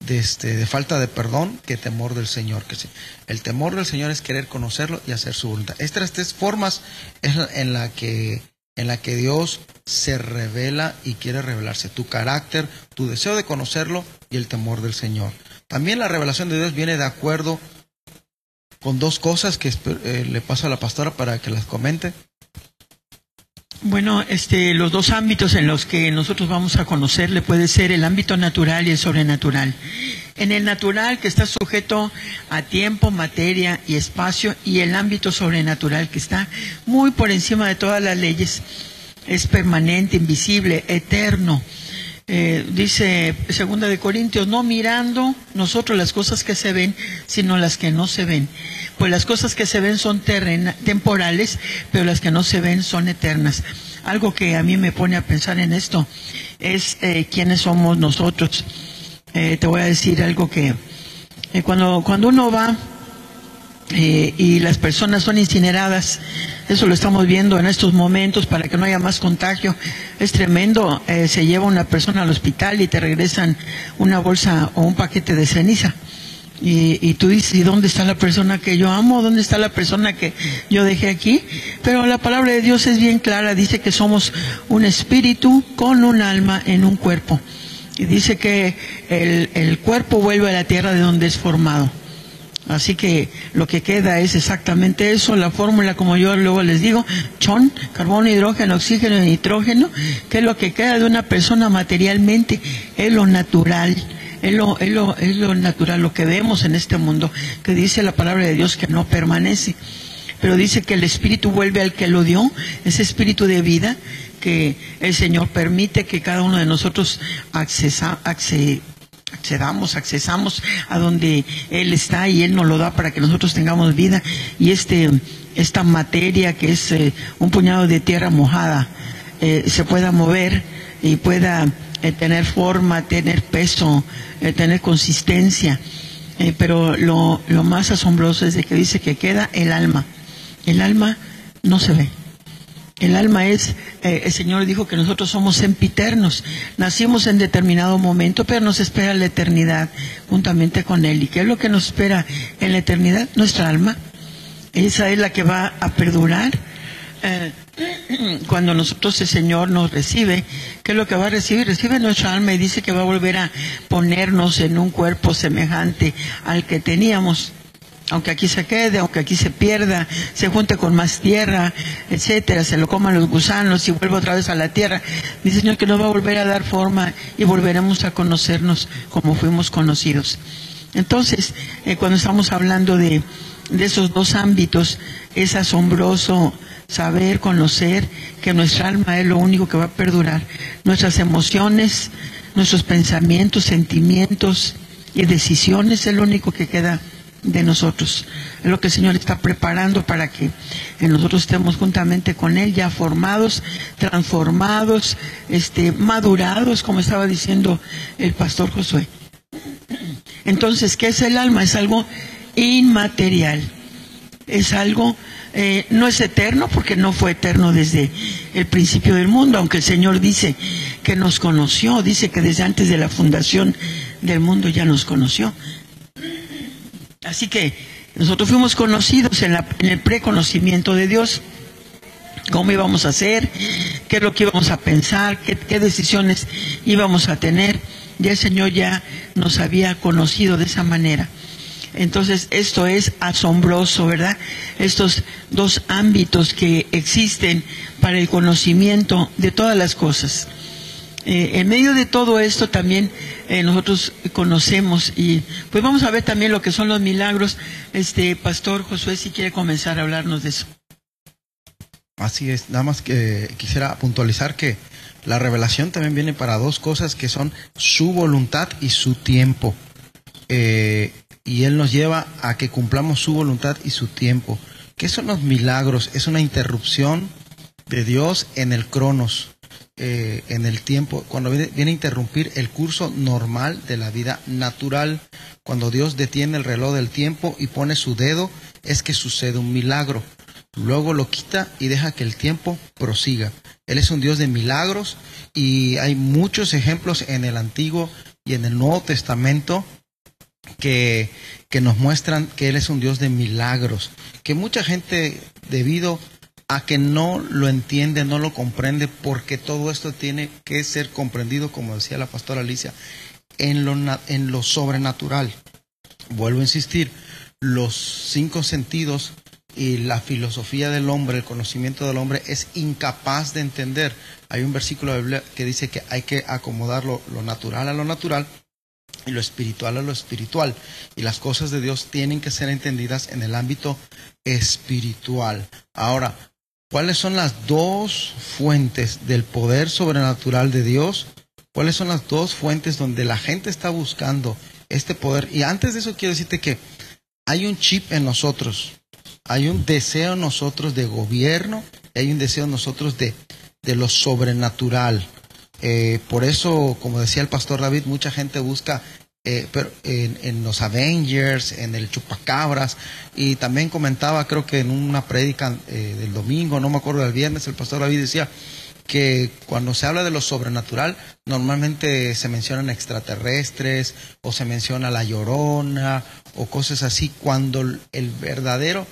de, este, de falta de perdón, que temor del Señor. Que sí. El temor del Señor es querer conocerlo y hacer su voluntad. Estas tres formas es en la que en la que Dios se revela y quiere revelarse. Tu carácter, tu deseo de conocerlo y el temor del Señor. También la revelación de Dios viene de acuerdo con dos cosas que eh, le paso a la pastora para que las comente. Bueno, este, los dos ámbitos en los que nosotros vamos a conocerle puede ser el ámbito natural y el sobrenatural. En el natural, que está sujeto a tiempo, materia y espacio, y el ámbito sobrenatural, que está muy por encima de todas las leyes, es permanente, invisible, eterno. Eh, dice segunda de Corintios, no mirando nosotros las cosas que se ven, sino las que no se ven. Pues las cosas que se ven son temporales, pero las que no se ven son eternas. Algo que a mí me pone a pensar en esto es eh, quiénes somos nosotros. Eh, te voy a decir algo que eh, cuando, cuando uno va y las personas son incineradas, eso lo estamos viendo en estos momentos para que no haya más contagio, es tremendo, se lleva una persona al hospital y te regresan una bolsa o un paquete de ceniza. Y, y, tú dices, ¿y dónde está la persona que yo amo? ¿Dónde está la persona que yo dejé aquí? Pero la palabra de Dios es bien clara, dice que somos un espíritu con un alma en un cuerpo. Y dice que el, el cuerpo vuelve a la tierra de donde es formado. Así que lo que queda es exactamente eso, la fórmula como yo luego les digo, chon, carbono, hidrógeno, oxígeno y nitrógeno, que es lo que queda de una persona materialmente, es lo natural, es lo, es lo, es lo natural, lo que vemos en este mundo, que dice la palabra de Dios que no permanece, pero dice que el espíritu vuelve al que lo dio, ese espíritu de vida, que el Señor permite que cada uno de nosotros accesa, accedamos, accesamos a donde Él está y Él nos lo da para que nosotros tengamos vida. Y este, esta materia que es eh, un puñado de tierra mojada eh, se pueda mover y pueda eh, tener forma, tener peso, tener consistencia. pero lo, lo más asombroso es de que dice que queda el alma. El alma no se ve. El alma es, eh, el Señor dijo que nosotros somos sempiternos. Nacimos en determinado momento, pero nos espera la eternidad juntamente con Él. ¿Y qué es lo que nos espera en la eternidad? Nuestra alma. Esa es la que va a perdurar. Eh, cuando nosotros el Señor nos recibe, ¿qué es lo que va a recibir? Recibe nuestra alma y dice que va a volver a ponernos en un cuerpo semejante al que teníamos aunque aquí se quede, aunque aquí se pierda, se junte con más tierra, etcétera, se lo coman los gusanos y vuelva otra vez a la tierra. Dice Señor que nos va a volver a dar forma y volveremos a conocernos como fuimos conocidos. Entonces, eh, cuando estamos hablando de, de esos dos ámbitos, es asombroso saber, conocer que nuestra alma es lo único que va a perdurar. Nuestras emociones, nuestros pensamientos, sentimientos y decisiones es lo único que queda de nosotros. Es lo que el Señor está preparando para que nosotros estemos juntamente con Él, ya formados, transformados, este, madurados, como estaba diciendo el pastor Josué. Entonces, ¿qué es el alma? Es algo inmaterial. Es algo, eh, no es eterno porque no fue eterno desde el principio del mundo, aunque el Señor dice que nos conoció, dice que desde antes de la fundación del mundo ya nos conoció. Así que nosotros fuimos conocidos en, el preconocimiento de Dios, cómo íbamos a hacer, qué es lo que íbamos a pensar, qué, qué decisiones íbamos a tener. Ya el Señor ya nos había conocido de esa manera. Entonces, esto es asombroso, ¿verdad? Estos dos ámbitos que existen para el conocimiento de todas las cosas. Eh, en medio de todo esto también eh, nosotros conocemos y pues vamos a ver también lo que son los milagros. Este pastor Josué si quiere comenzar a hablarnos de eso. Así es, nada más que quisiera puntualizar que la revelación también viene para dos cosas que son su voluntad y su tiempo. Eh, y Él nos lleva a que cumplamos su voluntad y su tiempo. ¿Qué son los milagros? Es una interrupción de Dios en el cronos. Eh, en el tiempo, cuando viene, a interrumpir el curso normal de la vida natural, cuando Dios detiene el reloj del tiempo y pone su dedo, es que sucede un milagro. Luego lo quita y deja que el tiempo prosiga. Él es un Dios de milagros y hay muchos ejemplos en el Antiguo y en el Nuevo Testamento que, que nos muestran que Él es un Dios de milagros, que mucha gente debido a que no lo entiende, no lo comprende, porque todo esto tiene que ser comprendido, como decía la pastora Alicia, en lo, en lo sobrenatural. Vuelvo a insistir, los cinco sentidos y la filosofía del hombre, el conocimiento del hombre es incapaz de entender. Hay un versículo de Biblia que dice que hay que acomodar lo, lo natural a lo natural y lo espiritual a lo espiritual. Y las cosas de Dios tienen que ser entendidas en el ámbito espiritual. Ahora, ¿Cuáles son las dos fuentes del poder sobrenatural de Dios? ¿Cuáles son las dos fuentes donde la gente está buscando este poder? Y antes de eso quiero decirte que hay un chip en nosotros, hay un deseo en nosotros de gobierno, hay un deseo en nosotros de, de lo sobrenatural. Eh, por eso, como decía el pastor David, mucha gente busca eh, pero en, los Avengers, en el Chupacabras, y también comentaba, creo que en una prédica eh, del domingo, no me acuerdo del viernes, el pastor David decía que cuando se habla de lo sobrenatural, normalmente se mencionan extraterrestres, o se menciona la llorona, o cosas así, cuando el verdadero,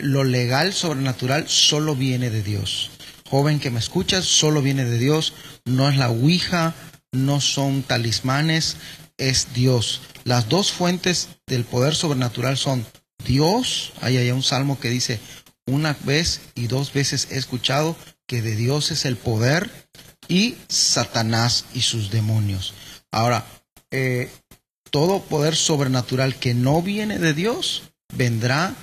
lo legal sobrenatural solo viene de Dios. Joven que me escuchas, solo viene de Dios, no es la Ouija, no son talismanes, es Dios. Las dos fuentes del poder sobrenatural son Dios, hay allá un salmo que dice, una vez y dos veces he escuchado que de Dios es el poder y Satanás y sus demonios. Ahora, eh, todo poder sobrenatural que no viene de Dios vendrá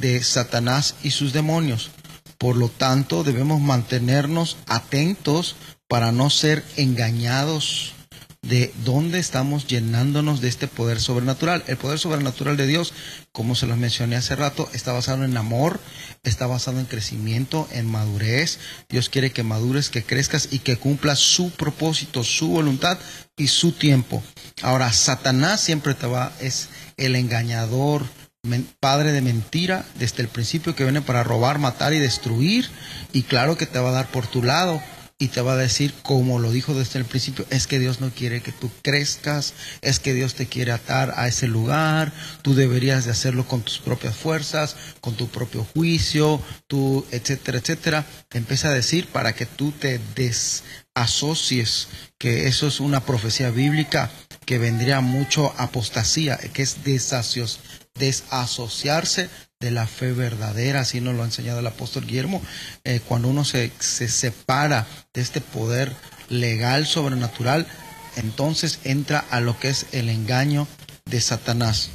de Satanás y sus demonios. Por lo tanto, debemos mantenernos atentos para no ser engañados de dónde estamos llenándonos de este poder sobrenatural. El poder sobrenatural de Dios, como se los mencioné hace rato, está basado en amor, está basado en crecimiento, en madurez. Dios quiere que madures, que crezcas y que cumplas su propósito, su voluntad y su tiempo. Ahora, Satanás siempre te va, es el engañador, padre de mentira desde el principio que viene para robar, matar y destruir. Y claro que te va a dar por tu lado y te va a decir, como lo dijo desde el principio, es que Dios no quiere que tú crezcas, es que Dios te quiere atar a ese lugar, tú deberías de hacerlo con tus propias fuerzas, con tu propio juicio, tú, etcétera, etcétera. Te empieza a decir para que tú te desasocies, que eso es una profecía bíblica que vendría mucho apostasía, que es desasociarse de la fe verdadera, así nos lo ha enseñado el apóstol Guillermo, eh, cuando uno se, se separa de este poder legal sobrenatural, entonces entra a lo que es el engaño de Satanás.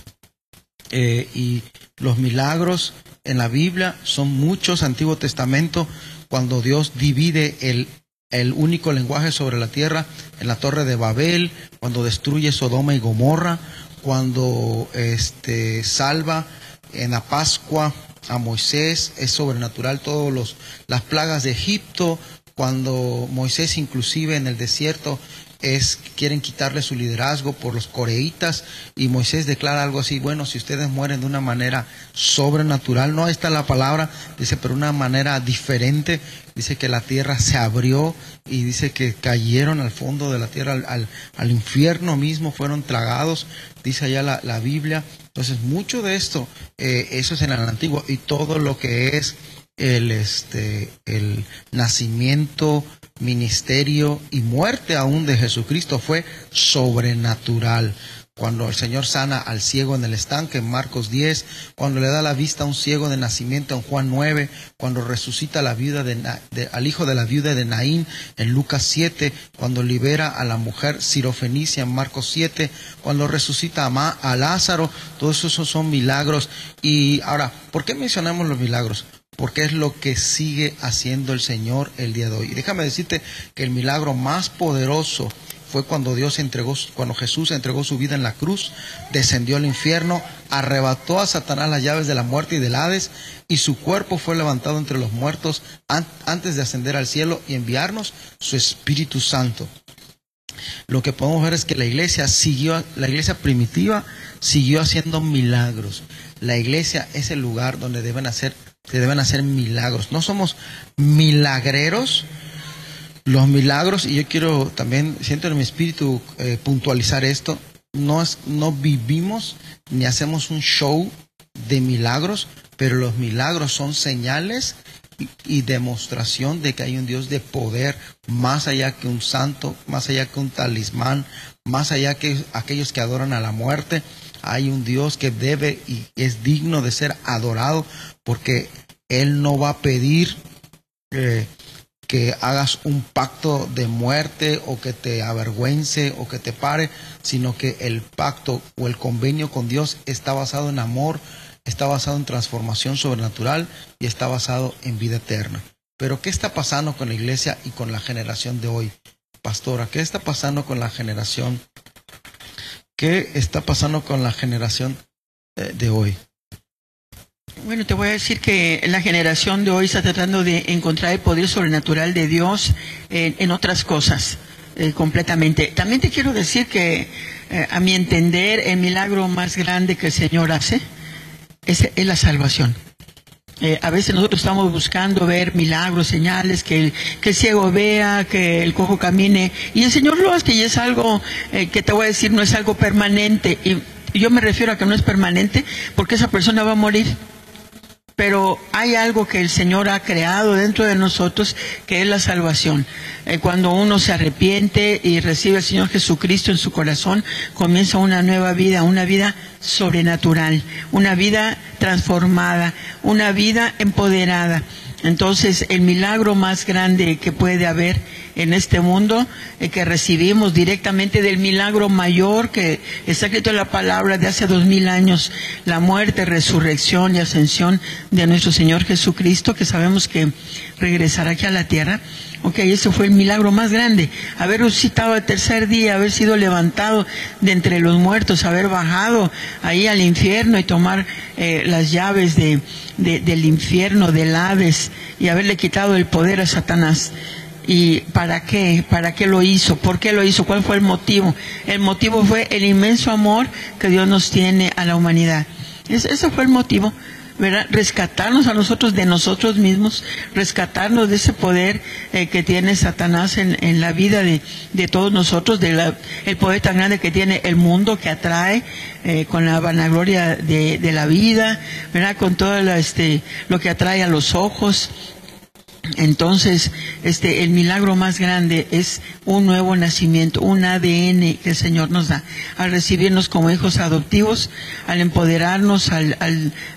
Eh, y Los milagros en la Biblia son muchos, Antiguo Testamento, cuando Dios divide el, el único lenguaje sobre la tierra en la torre de Babel, cuando destruye Sodoma y Gomorra, cuando este, salva en la Pascua a Moisés, es sobrenatural todas las plagas de Egipto, cuando Moisés inclusive en el desierto es quieren quitarle su liderazgo por los coreitas y Moisés declara algo así, bueno, si ustedes mueren de una manera sobrenatural, no está la palabra, dice, pero una manera diferente, dice que la tierra se abrió y dice que cayeron al fondo de la tierra, al, al, infierno mismo, fueron tragados, dice allá la, la Biblia. Entonces, mucho de esto, eh, eso es en el antiguo y todo lo que es el, este, el nacimiento, ministerio y muerte aún de Jesucristo fue sobrenatural. Cuando el Señor sana al ciego en el estanque en Marcos 10, cuando le da la vista a un ciego de nacimiento en Juan 9, cuando resucita la viuda de, al hijo de la viuda de Naín en Lucas 7, cuando libera a la mujer sirofenicia en Marcos 7, cuando resucita a, a Lázaro, todos esos son milagros. Y ahora, ¿por qué mencionamos los milagros? Porque es lo que sigue haciendo el Señor el día de hoy. Y déjame decirte que el milagro más poderoso fue cuando Dios entregó, cuando Jesús entregó su vida en la cruz, descendió al infierno, arrebató a Satanás las llaves de la muerte y del Hades, y su cuerpo fue levantado entre los muertos antes de ascender al cielo y enviarnos su Espíritu Santo. Lo que podemos ver es que la iglesia siguió, la iglesia primitiva siguió haciendo milagros. La iglesia es el lugar donde deben hacer se deben hacer milagros. No somos milagreros. Los milagros, y yo quiero también, siento en mi espíritu eh, puntualizar esto, no, es, no vivimos ni hacemos un show de milagros, pero los milagros son señales y, y, demostración de que hay un Dios de poder más allá que un santo, más allá que un talismán, más allá que aquellos que adoran a la muerte. Hay un Dios que debe y es digno de ser adorado porque Él no va a pedir que hagas un pacto de muerte o que te avergüence o que te pare, sino que el pacto o el convenio con Dios está basado en amor, está basado en transformación sobrenatural y está basado en vida eterna. Pero ¿qué está pasando con la iglesia y con la generación de hoy? Pastora, ¿qué está pasando con la generación? ¿Qué está pasando con la generación eh, de hoy? Bueno, te voy a decir que la generación de hoy está tratando de encontrar el poder sobrenatural de Dios en, otras cosas eh, completamente. También te quiero decir que, eh, a mi entender, el milagro más grande que el Señor hace es, la salvación. Eh, a veces nosotros estamos buscando ver milagros, señales, que que el ciego vea, que el cojo camine, y el Señor lo hace y es algo que te voy a decir, no es algo permanente. Y yo me refiero a que no es permanente porque esa persona va a morir pero hay algo que el Señor ha creado dentro de nosotros que es la salvación. Eh, cuando uno se arrepiente y recibe al Señor Jesucristo en su corazón, comienza una nueva vida, una vida sobrenatural, una vida transformada, una vida empoderada. Entonces, el milagro más grande que puede haber en este mundo, eh, que recibimos directamente del milagro mayor que está escrito en la palabra de hace dos mil años, la muerte, resurrección y ascensión de nuestro Señor Jesucristo, que sabemos que regresará aquí a la tierra. Ok, ese fue el milagro más grande. Haber resucitado el tercer día, haber sido levantado de entre los muertos, haber bajado ahí al infierno y tomar eh, las llaves de, del infierno, del Hades, y haberle quitado el poder a Satanás. ¿Y para qué? ¿Para qué lo hizo? ¿Por qué lo hizo? ¿Cuál fue el motivo? El motivo fue el inmenso amor que Dios nos tiene a la humanidad. Ese, fue el motivo. ¿verdad? Rescatarnos a nosotros de nosotros mismos, rescatarnos de ese poder eh, que tiene Satanás en, en la vida de, de, todos nosotros, de el poder tan grande que tiene el mundo, que atrae eh, con la vanagloria de, de, la vida, ¿verdad? con todo este, lo que atrae a los ojos, entonces, este, el milagro más grande es un nuevo nacimiento, un ADN que el Señor nos da, al recibirnos como hijos adoptivos, al empoderarnos, al,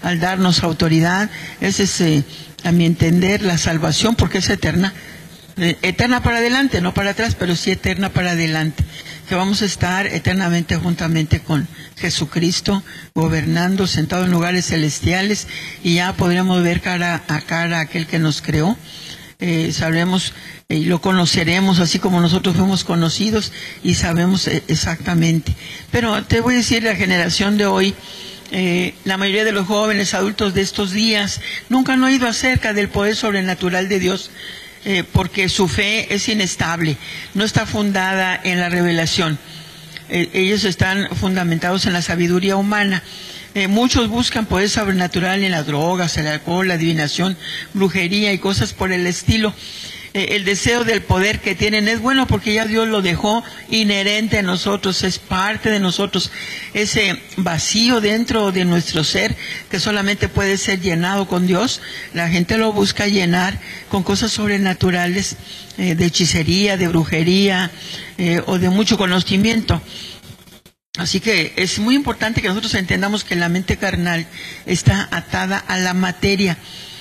al, darnos autoridad. Ese es, eh, a mi entender, la salvación, porque es eterna. Eh, eterna para adelante, no para atrás, pero sí eterna para adelante. Que vamos a estar eternamente juntamente con Jesucristo, gobernando, sentado en lugares celestiales, y ya podremos ver cara a cara a aquel que nos creó. Eh, sabremos y lo conoceremos así como nosotros fuimos conocidos y sabemos eh, exactamente. Pero te voy a decir, la generación de hoy, eh, la mayoría de los jóvenes adultos de estos días nunca han oído acerca del poder sobrenatural de Dios. Eh, porque su fe es inestable, no está fundada en la revelación. ellos están fundamentados en la sabiduría humana. muchos buscan poder sobrenatural en las drogas, el alcohol, la adivinación, brujería y cosas por el estilo. Eh, el deseo del poder que tienen es bueno porque ya Dios lo dejó inherente a nosotros, es parte de nosotros, ese vacío dentro de nuestro ser que solamente puede ser llenado con Dios, la gente lo busca llenar con cosas sobrenaturales, eh, de hechicería, de brujería eh, o de mucho conocimiento. Así que es muy importante que nosotros entendamos que la mente carnal está atada a la materia.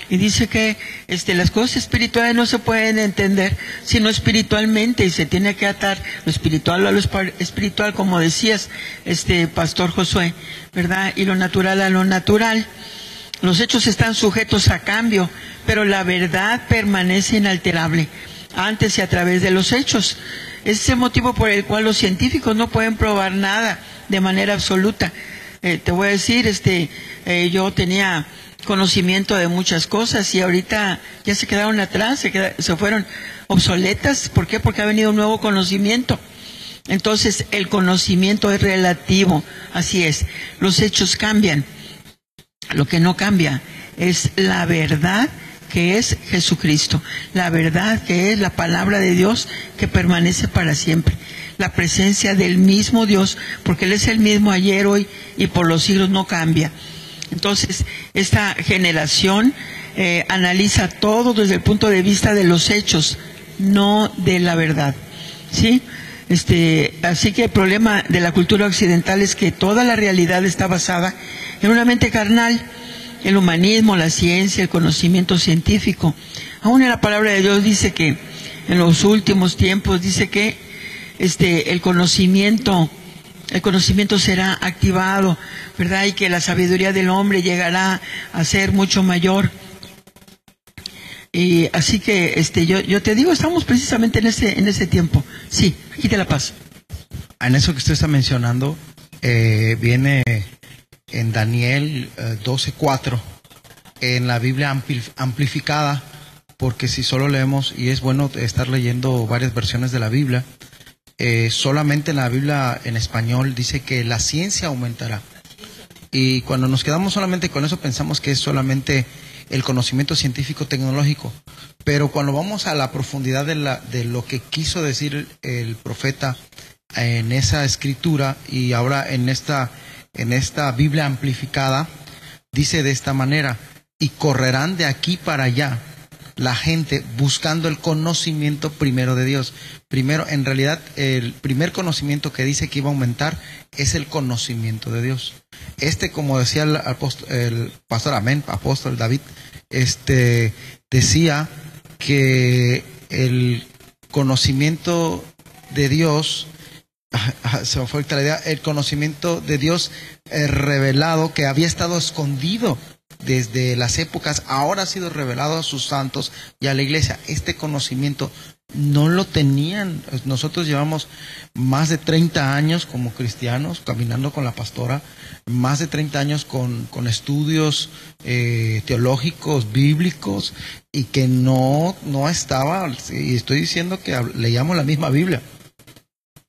Y dice que este, las cosas espirituales no se pueden entender sino espiritualmente y se tiene que atar lo espiritual a lo espiritual, como decías, este pastor Josué, ¿verdad? Y lo natural a lo natural. Los hechos están sujetos a cambio, pero la verdad permanece inalterable antes y a través de los hechos. Ese es el motivo por el cual los científicos no pueden probar nada de manera absoluta. Eh, te voy a decir, este, eh, yo tenía conocimiento de muchas cosas y ahorita ya se quedaron atrás, se, se fueron obsoletas. ¿Por qué? Porque ha venido un nuevo conocimiento. Entonces el conocimiento es relativo, así es. Los hechos cambian. Lo que no cambia es la verdad que es Jesucristo, la verdad que es la palabra de Dios que permanece para siempre, la presencia del mismo Dios, porque Él es el mismo ayer, hoy y por los siglos no cambia. Entonces, esta generación eh, analiza todo desde el punto de vista de los hechos, no de la verdad. ¿Sí? Este, así que el problema de la cultura occidental es que toda la realidad está basada en una mente carnal, el humanismo, la ciencia, el conocimiento científico. Aún en la palabra de Dios dice que en los últimos tiempos dice que este el conocimiento el conocimiento será activado, ¿verdad? Y que la sabiduría del hombre llegará a ser mucho mayor. Y así que este, yo, yo te digo, estamos precisamente en ese, en ese tiempo. Sí, aquí te la paso. En eso que usted está mencionando, eh, viene en Daniel 12.4, eh, en la Biblia amplificada, porque si solo leemos, y es bueno estar leyendo varias versiones de la Biblia, eh, solamente en la Biblia en español dice que la ciencia aumentará. Y cuando nos quedamos solamente con eso pensamos que es solamente el conocimiento científico tecnológico. Pero cuando vamos a la profundidad de, la, de lo que quiso decir el profeta en esa escritura y ahora en esta, en esta Biblia amplificada, dice de esta manera, y correrán de aquí para allá la gente buscando el conocimiento primero de Dios. Primero, en realidad, el primer conocimiento que dice que iba a aumentar es el conocimiento de Dios. Este, como decía el, el pastor Amén, apóstol David, este, decía que el conocimiento de Dios, se me fue la idea, el conocimiento de Dios eh, revelado que había estado escondido desde las épocas, ahora ha sido revelado a sus santos y a la iglesia. Este conocimiento no lo tenían. Nosotros llevamos más de 30 años como cristianos caminando con la pastora, más de 30 años con, estudios eh, teológicos, bíblicos, y que no, no estaba, y estoy diciendo que leíamos la misma Biblia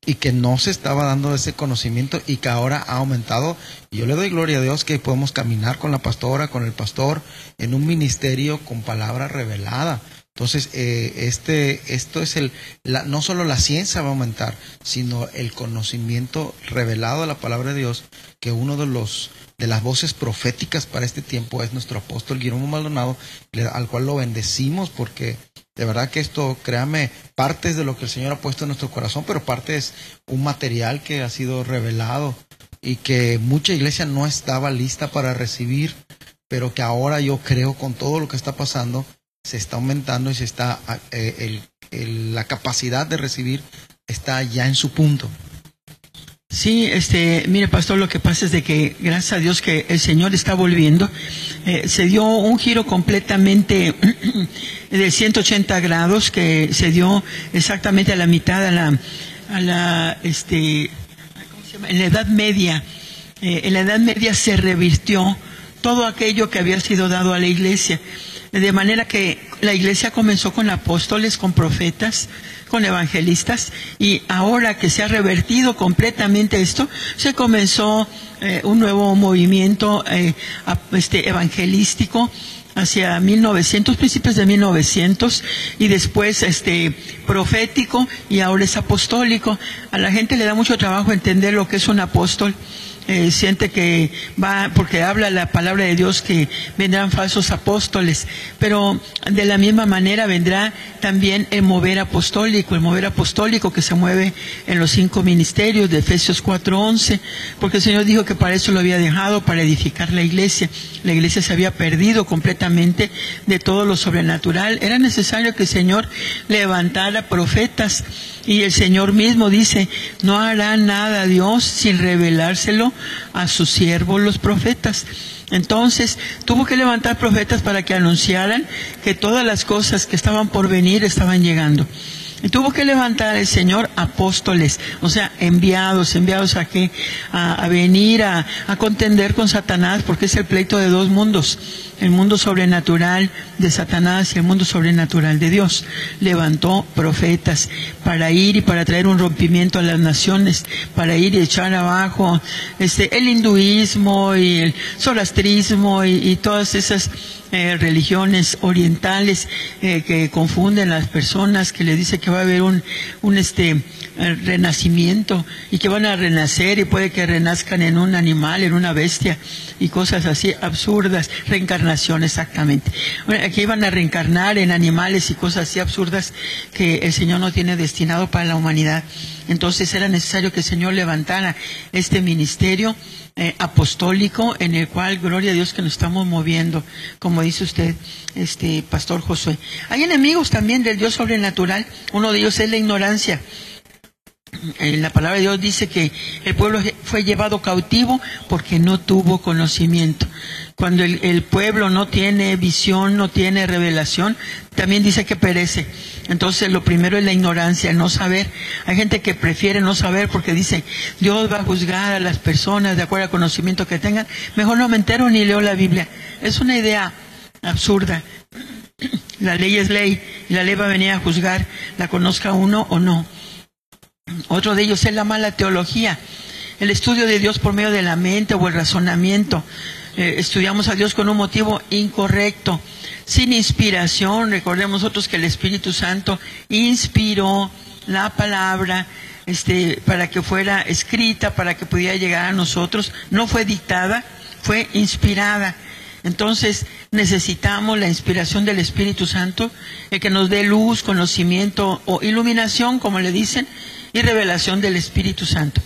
y que no se estaba dando ese conocimiento y que ahora ha aumentado. Y yo le doy gloria a Dios que podemos caminar con la pastora, con el pastor, en un ministerio con palabra revelada. Entonces, eh, este, esto es el, la, no solo la ciencia va a aumentar, sino el conocimiento revelado de la palabra de Dios, que uno de los de las voces proféticas para este tiempo es nuestro apóstol Guillermo Maldonado, al cual lo bendecimos porque de verdad que esto, créame, parte es de lo que el Señor ha puesto en nuestro corazón, pero parte es un material que ha sido revelado y que mucha iglesia no estaba lista para recibir, pero que ahora yo creo con todo lo que está pasando, se está aumentando y se está, eh, la capacidad de recibir está ya en su punto. Sí, este, mire, pastor, lo que pasa es de que gracias a Dios que el Señor está volviendo, eh, se dio un giro completamente de 180 grados que se dio exactamente a la mitad a la, a la, este, ¿cómo se llama? En la Edad Media, eh, en la Edad Media se revirtió todo aquello que había sido dado a la Iglesia, de manera que la Iglesia comenzó con apóstoles, con profetas, con evangelistas y ahora que se ha revertido completamente esto, se comenzó eh, un nuevo movimiento eh, este, evangelístico hacia 1900, principios de 1900, y después este profético y ahora es apostólico. A la gente le da mucho trabajo entender lo que es un apóstol. Eh, siente que va, porque habla la palabra de Dios que vendrán falsos apóstoles, pero de la misma manera vendrá también el mover apostólico, el mover apostólico que se mueve en los cinco ministerios de Efesios 4:11, porque el Señor dijo que para eso lo había dejado, para edificar la iglesia. La iglesia se había perdido completamente de todo lo sobrenatural. Era necesario que el Señor levantara profetas y el Señor mismo dice, no hará nada Dios sin revelárselo a sus siervos los profetas. Entonces tuvo que levantar profetas para que anunciaran que todas las cosas que estaban por venir estaban llegando. Y tuvo que levantar el Señor apóstoles, o sea, enviados, enviados a qué? A, venir a, a contender con Satanás, porque es el pleito de dos mundos, el mundo sobrenatural de Satanás y el mundo sobrenatural de Dios. Levantó profetas para ir y para traer un rompimiento a las naciones, para ir y echar abajo este, el hinduismo y el zoroastrismo y, y todas esas eh, religiones orientales eh, que confunden a las personas, que le dice que va a haber un, un este eh, renacimiento y que van a renacer y puede que renazcan en un animal, en una bestia y cosas así absurdas, reencarnación exactamente. Bueno, aquí van a reencarnar en animales y cosas así absurdas que el Señor no tiene destinado para la humanidad. Entonces era necesario que el Señor levantara este ministerio eh, apostólico en el cual, gloria a Dios, que nos estamos moviendo, como dice usted, este Pastor Josué. Hay enemigos también del Dios sobrenatural, uno de ellos es la ignorancia. En la palabra de Dios dice que el pueblo fue llevado cautivo porque no tuvo conocimiento. Cuando el, el, pueblo no tiene visión, no tiene revelación, también dice que perece. Entonces lo primero es la ignorancia, no saber. Hay gente que prefiere no saber porque dice, Dios va a juzgar a las personas de acuerdo al conocimiento que tengan. Mejor no me entero ni leo la Biblia. Es una idea absurda. La ley es ley y la ley va a venir a juzgar, la conozca uno o no. Otro de ellos es la mala teología, el estudio de Dios por medio de la mente o el razonamiento. Eh, estudiamos a Dios con un motivo incorrecto, sin inspiración. Recordemos nosotros que el Espíritu Santo inspiró la palabra este, para que fuera escrita, para que pudiera llegar a nosotros. No fue dictada, fue inspirada. Entonces necesitamos la inspiración del Espíritu Santo, el que nos dé luz, conocimiento o iluminación, como le dicen, y revelación del Espíritu Santo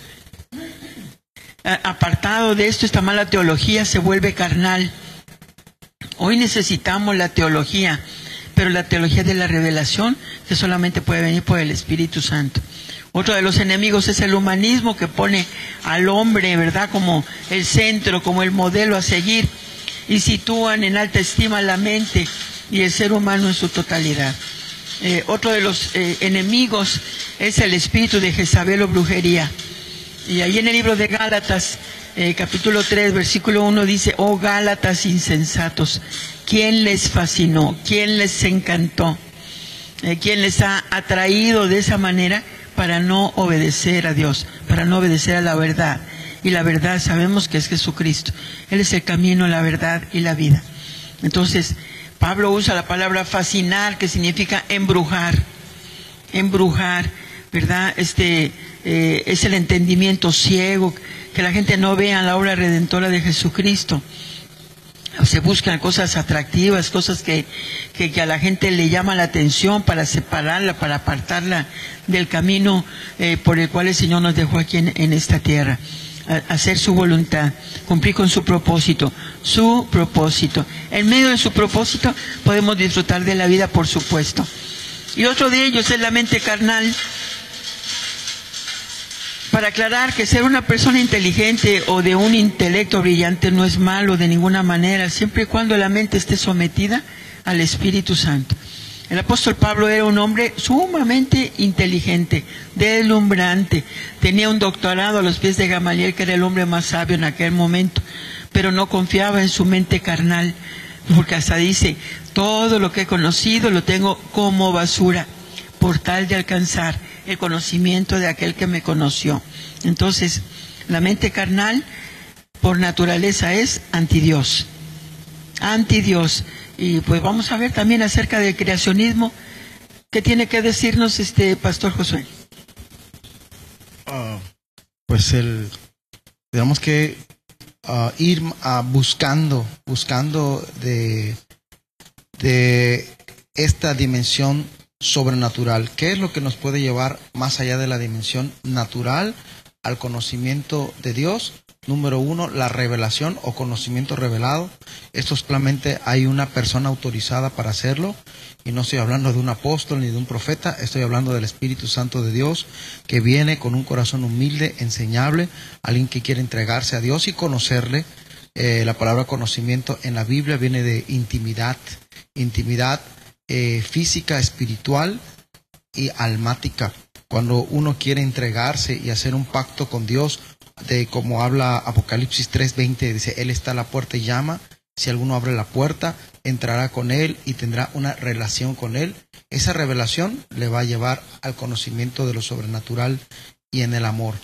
apartado de esto, esta mala teología se vuelve carnal. Hoy necesitamos la teología, pero la teología de la revelación que solamente puede venir por el Espíritu Santo. Otro de los enemigos es el humanismo que pone al hombre, ¿verdad?, como el centro, como el modelo a seguir y sitúan en alta estima la mente y el ser humano en su totalidad. Eh, otro de los eh, enemigos es el espíritu de Jezabel o brujería. Y ahí en el libro de Gálatas, eh, capítulo 3, versículo 1 dice, oh Gálatas insensatos, ¿quién les fascinó? ¿Quién les encantó? ¿Quién les ha atraído de esa manera para no obedecer a Dios, para no obedecer a la verdad? Y la verdad sabemos que es Jesucristo. Él es el camino, la verdad y la vida. Entonces, Pablo usa la palabra fascinar, que significa embrujar, embrujar, ¿verdad? Este, eh, es el entendimiento ciego, que la gente no vea la obra redentora de Jesucristo. Se buscan cosas atractivas, cosas que, que, a la gente le llama la atención para separarla, para apartarla del camino eh, por el cual el Señor nos dejó aquí en, en esta tierra. Hacer su voluntad, cumplir con su propósito, su propósito. En medio de su propósito podemos disfrutar de la vida, por supuesto. Y otro de ellos es la mente carnal, Para aclarar que ser una persona inteligente o de un intelecto brillante no es malo de ninguna manera, siempre y cuando la mente esté sometida al Espíritu Santo. El apóstol Pablo era un hombre sumamente inteligente, deslumbrante, tenía un doctorado a los pies de Gamaliel, que era el hombre más sabio en aquel momento, pero no confiaba en su mente carnal, porque hasta dice, todo lo que he conocido lo tengo como basura, por tal de alcanzar el conocimiento de aquel que me conoció. Entonces, la mente carnal, por naturaleza, es antidios. Antidios. Y pues vamos a ver también acerca del creacionismo. ¿Qué tiene que decirnos este pastor Josué? Uh, pues el, digamos que uh, ir uh, buscando, buscando de, de esta dimensión sobrenatural. ¿Qué es lo que nos puede llevar más allá de la dimensión natural al conocimiento de Dios? Número uno, la revelación o conocimiento revelado. Esto solamente hay una persona autorizada para hacerlo. Y no estoy hablando de un apóstol ni de un profeta, estoy hablando del Espíritu Santo de Dios que viene con un corazón humilde, enseñable, alguien que quiere entregarse a Dios y conocerle. Eh, la palabra conocimiento en la Biblia viene de intimidad, intimidad eh, física, espiritual y almática. Cuando uno quiere entregarse y hacer un pacto con Dios, de como habla Apocalipsis 3:20, dice, Él está a la puerta y llama, si alguno abre la puerta, entrará con Él y tendrá una relación con Él. Esa revelación le va a llevar al conocimiento de lo sobrenatural y en el amor.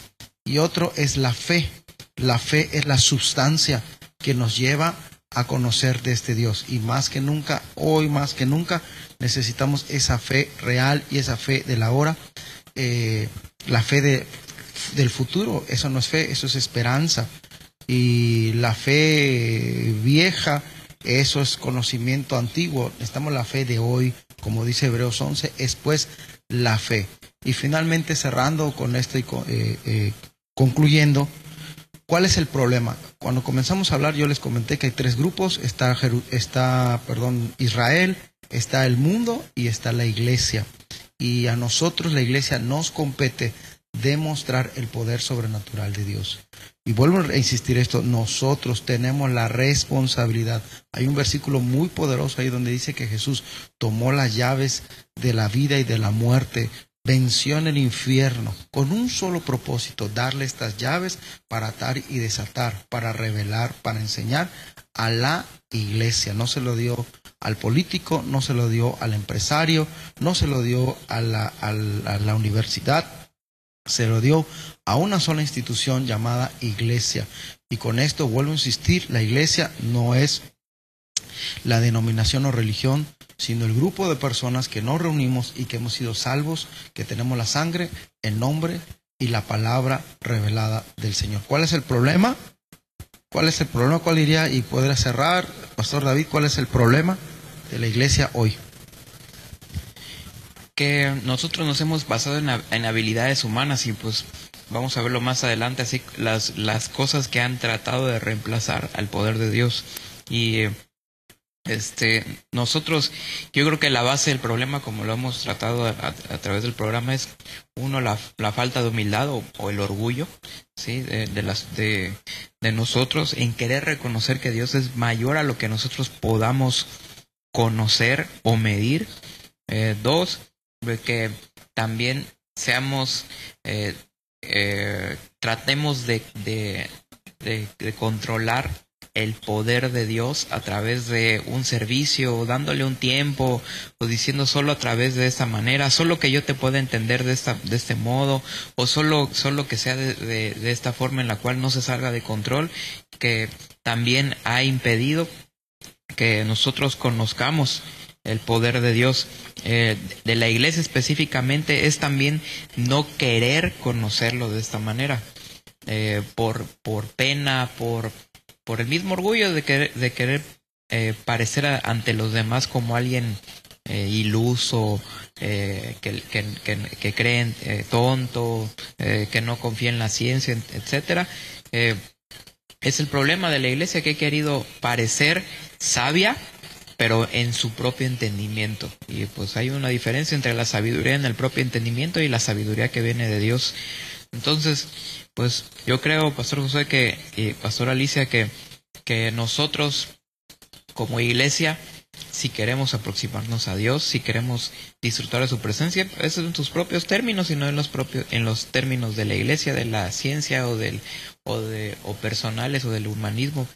Y otro es la fe. La fe es la sustancia que nos lleva a conocer de este Dios. Y más que nunca, hoy más que nunca, necesitamos esa fe real y esa fe de la hora. Eh, la fe de, del futuro, eso no es fe, eso es esperanza. Y la fe vieja, eso es conocimiento antiguo. Necesitamos la fe de hoy, como dice Hebreos 11, es pues la fe. Y finalmente cerrando con esto y eh, eh, concluyendo, ¿Cuál es el problema? Cuando comenzamos a hablar, yo les comenté que hay tres grupos: está, está perdón, Israel, está el mundo y está la iglesia. Y a nosotros, la iglesia, nos compete demostrar el poder sobrenatural de Dios. Y vuelvo a insistir esto, nosotros tenemos la responsabilidad. Hay un versículo muy poderoso ahí donde dice que Jesús tomó las llaves de la vida y de la muerte venció en el infierno con un solo propósito, darle estas llaves para atar y desatar, para revelar, para enseñar a la iglesia. No se lo dio al político, no se lo dio al empresario, no se lo dio a la, a la universidad, se lo dio a una sola institución llamada iglesia. Y con esto vuelvo a insistir, la iglesia no es la denominación o religión sino el grupo de personas que nos reunimos y que hemos sido salvos, que tenemos la sangre, el nombre y la palabra revelada del Señor. ¿Cuál es el problema? ¿Cuál es el problema? ¿Cuál iría? Y podrá cerrar, Pastor David, ¿cuál es el problema de la iglesia hoy? Que nosotros nos hemos basado en, habilidades humanas y pues vamos a verlo más adelante, así las, las cosas que han tratado de reemplazar al poder de Dios. Y este, nosotros, yo creo que la base del problema, como lo hemos tratado a, través del programa, es uno la, falta de humildad o, el orgullo, sí, de, las de, nosotros en querer reconocer que Dios es mayor a lo que nosotros podamos conocer o medir. Eh, dos, que también seamos, eh, eh, tratemos de, de, de controlar el poder de Dios a través de un servicio, o dándole un tiempo, o diciendo solo a través de esta manera, solo que yo te pueda entender de esta, de este modo, o solo, solo que sea de, de, esta forma en la cual no se salga de control, que también ha impedido que nosotros conozcamos el poder de Dios. Eh, de la iglesia específicamente es también no querer conocerlo de esta manera. Eh, por, por pena, por, por el mismo orgullo de querer, de querer eh, parecer ante los demás como alguien iluso, que, que, que, creen tonto, que no confía en la ciencia, etcétera. es el problema de la iglesia que ha querido parecer sabia, pero en su propio entendimiento. Y pues hay una diferencia entre la sabiduría en el propio entendimiento y la sabiduría que viene de Dios. Entonces, pues yo creo, Pastor José que, y Pastor Alicia, que, que nosotros como iglesia, si queremos aproximarnos a Dios, si queremos disfrutar de su presencia, es en sus propios términos y no en los propios, en los términos de la iglesia, de la ciencia o del, o de, o personales o del humanismo.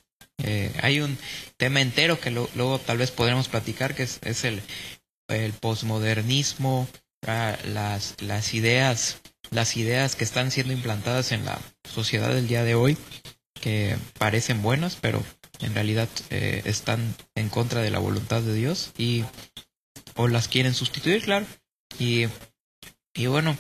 Eh, hay un tema entero que lo- luego tal vez podremos platicar, que es, el, el posmodernismo, las, las ideas, las ideas que están siendo implantadas en la sociedad del día de hoy, que parecen buenas, pero en realidad eh, están en contra de la voluntad de Dios y o las quieren sustituir, claro. Y, y bueno,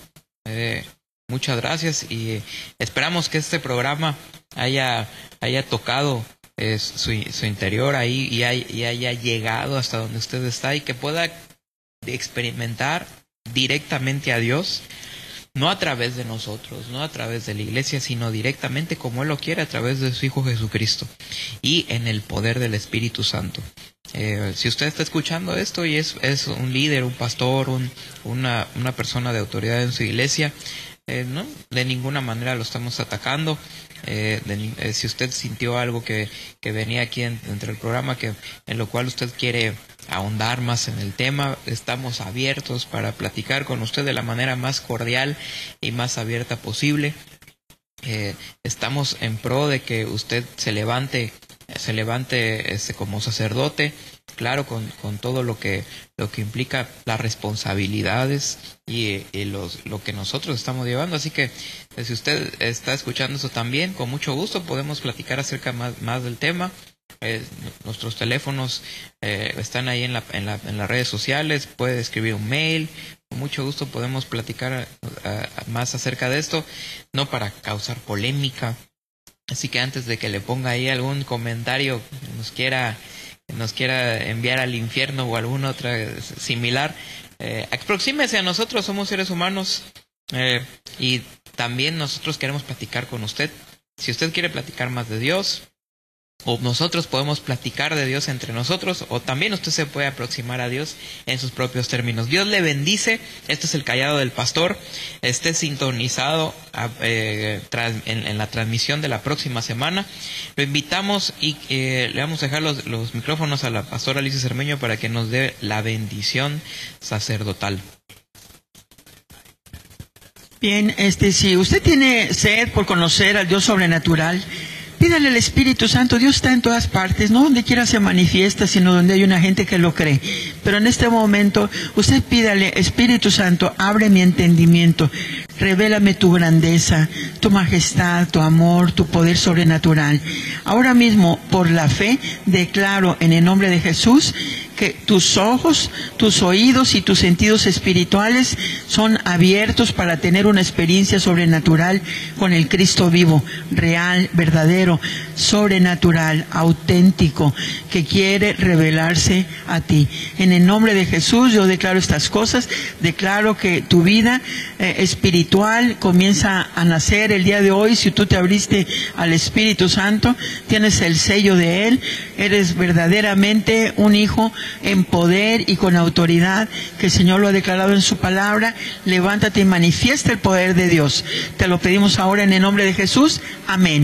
eh, muchas gracias y esperamos que este programa haya, haya tocado eh, su, su interior ahí y, hay- y haya llegado hasta donde usted está y que pueda experimentar directamente a Dios, no a través de nosotros, no a través de la iglesia, sino directamente como Él lo quiere, a través de su Hijo Jesucristo y en el poder del Espíritu Santo. Eh, si usted está escuchando esto y es, es un líder, un pastor, un- una, una persona de autoridad en su iglesia, eh, no, de ninguna manera lo estamos atacando. Eh, de eh, si usted sintió algo que, que venía aquí en- dentro del programa, que en lo cual usted quiere ahondar más en el tema, estamos abiertos para platicar con usted de la manera más cordial y más abierta posible. Eh, estamos en pro de que usted se levante, se levante este, como sacerdote, claro, con, con todo lo que, lo que implica las responsabilidades y, y los, lo que nosotros estamos llevando. Así que eh, si usted está escuchando eso también, con mucho gusto podemos platicar acerca más, del tema. Eh, nuestros teléfonos eh, están ahí en, la, en, la, en las redes sociales, puede escribir un mail, con mucho gusto podemos platicar eh, más acerca de esto, no para causar polémica. Así que antes de que le ponga ahí algún comentario nos quiera, nos quiera enviar al infierno o alguna otra similar, eh, aproxímese a nosotros, somos seres humanos eh, y también nosotros queremos platicar con usted. Si usted quiere platicar más de Dios, o nosotros podemos platicar de Dios entre nosotros, o también usted se puede aproximar a Dios en sus propios términos. Dios le bendice, este es el callado del pastor, esté sintonizado a- eh, en la transmisión de la próxima semana. Lo invitamos y eh, le vamos a dejar los, los micrófonos a la pastora Alicia Cermeño para que nos dé la bendición sacerdotal. Bien, este, si usted tiene sed por conocer al Dios sobrenatural, pídale al Espíritu Santo. Dios está en todas partes, no donde quiera se manifiesta, sino donde hay una gente que lo cree. Pero en este momento, usted pídale, Espíritu Santo, abre mi entendimiento, revélame tu grandeza, tu majestad, tu amor, tu poder sobrenatural. Ahora mismo, por la fe, declaro en el nombre de Jesús que tus ojos, tus oídos y tus sentidos espirituales son abiertos para tener una experiencia sobrenatural con el Cristo vivo, real, verdadero, sobrenatural, auténtico, que quiere revelarse a ti. En el nombre de Jesús yo declaro estas cosas, declaro que tu vida eh, espiritual comienza a nacer el día de hoy, si tú te abriste al Espíritu Santo, tienes el sello de Él, eres verdaderamente un hijo en poder y con autoridad que el Señor lo ha declarado en su palabra. Levántate y manifiesta el poder de Dios. Te lo pedimos ahora en el nombre de Jesús. Amén.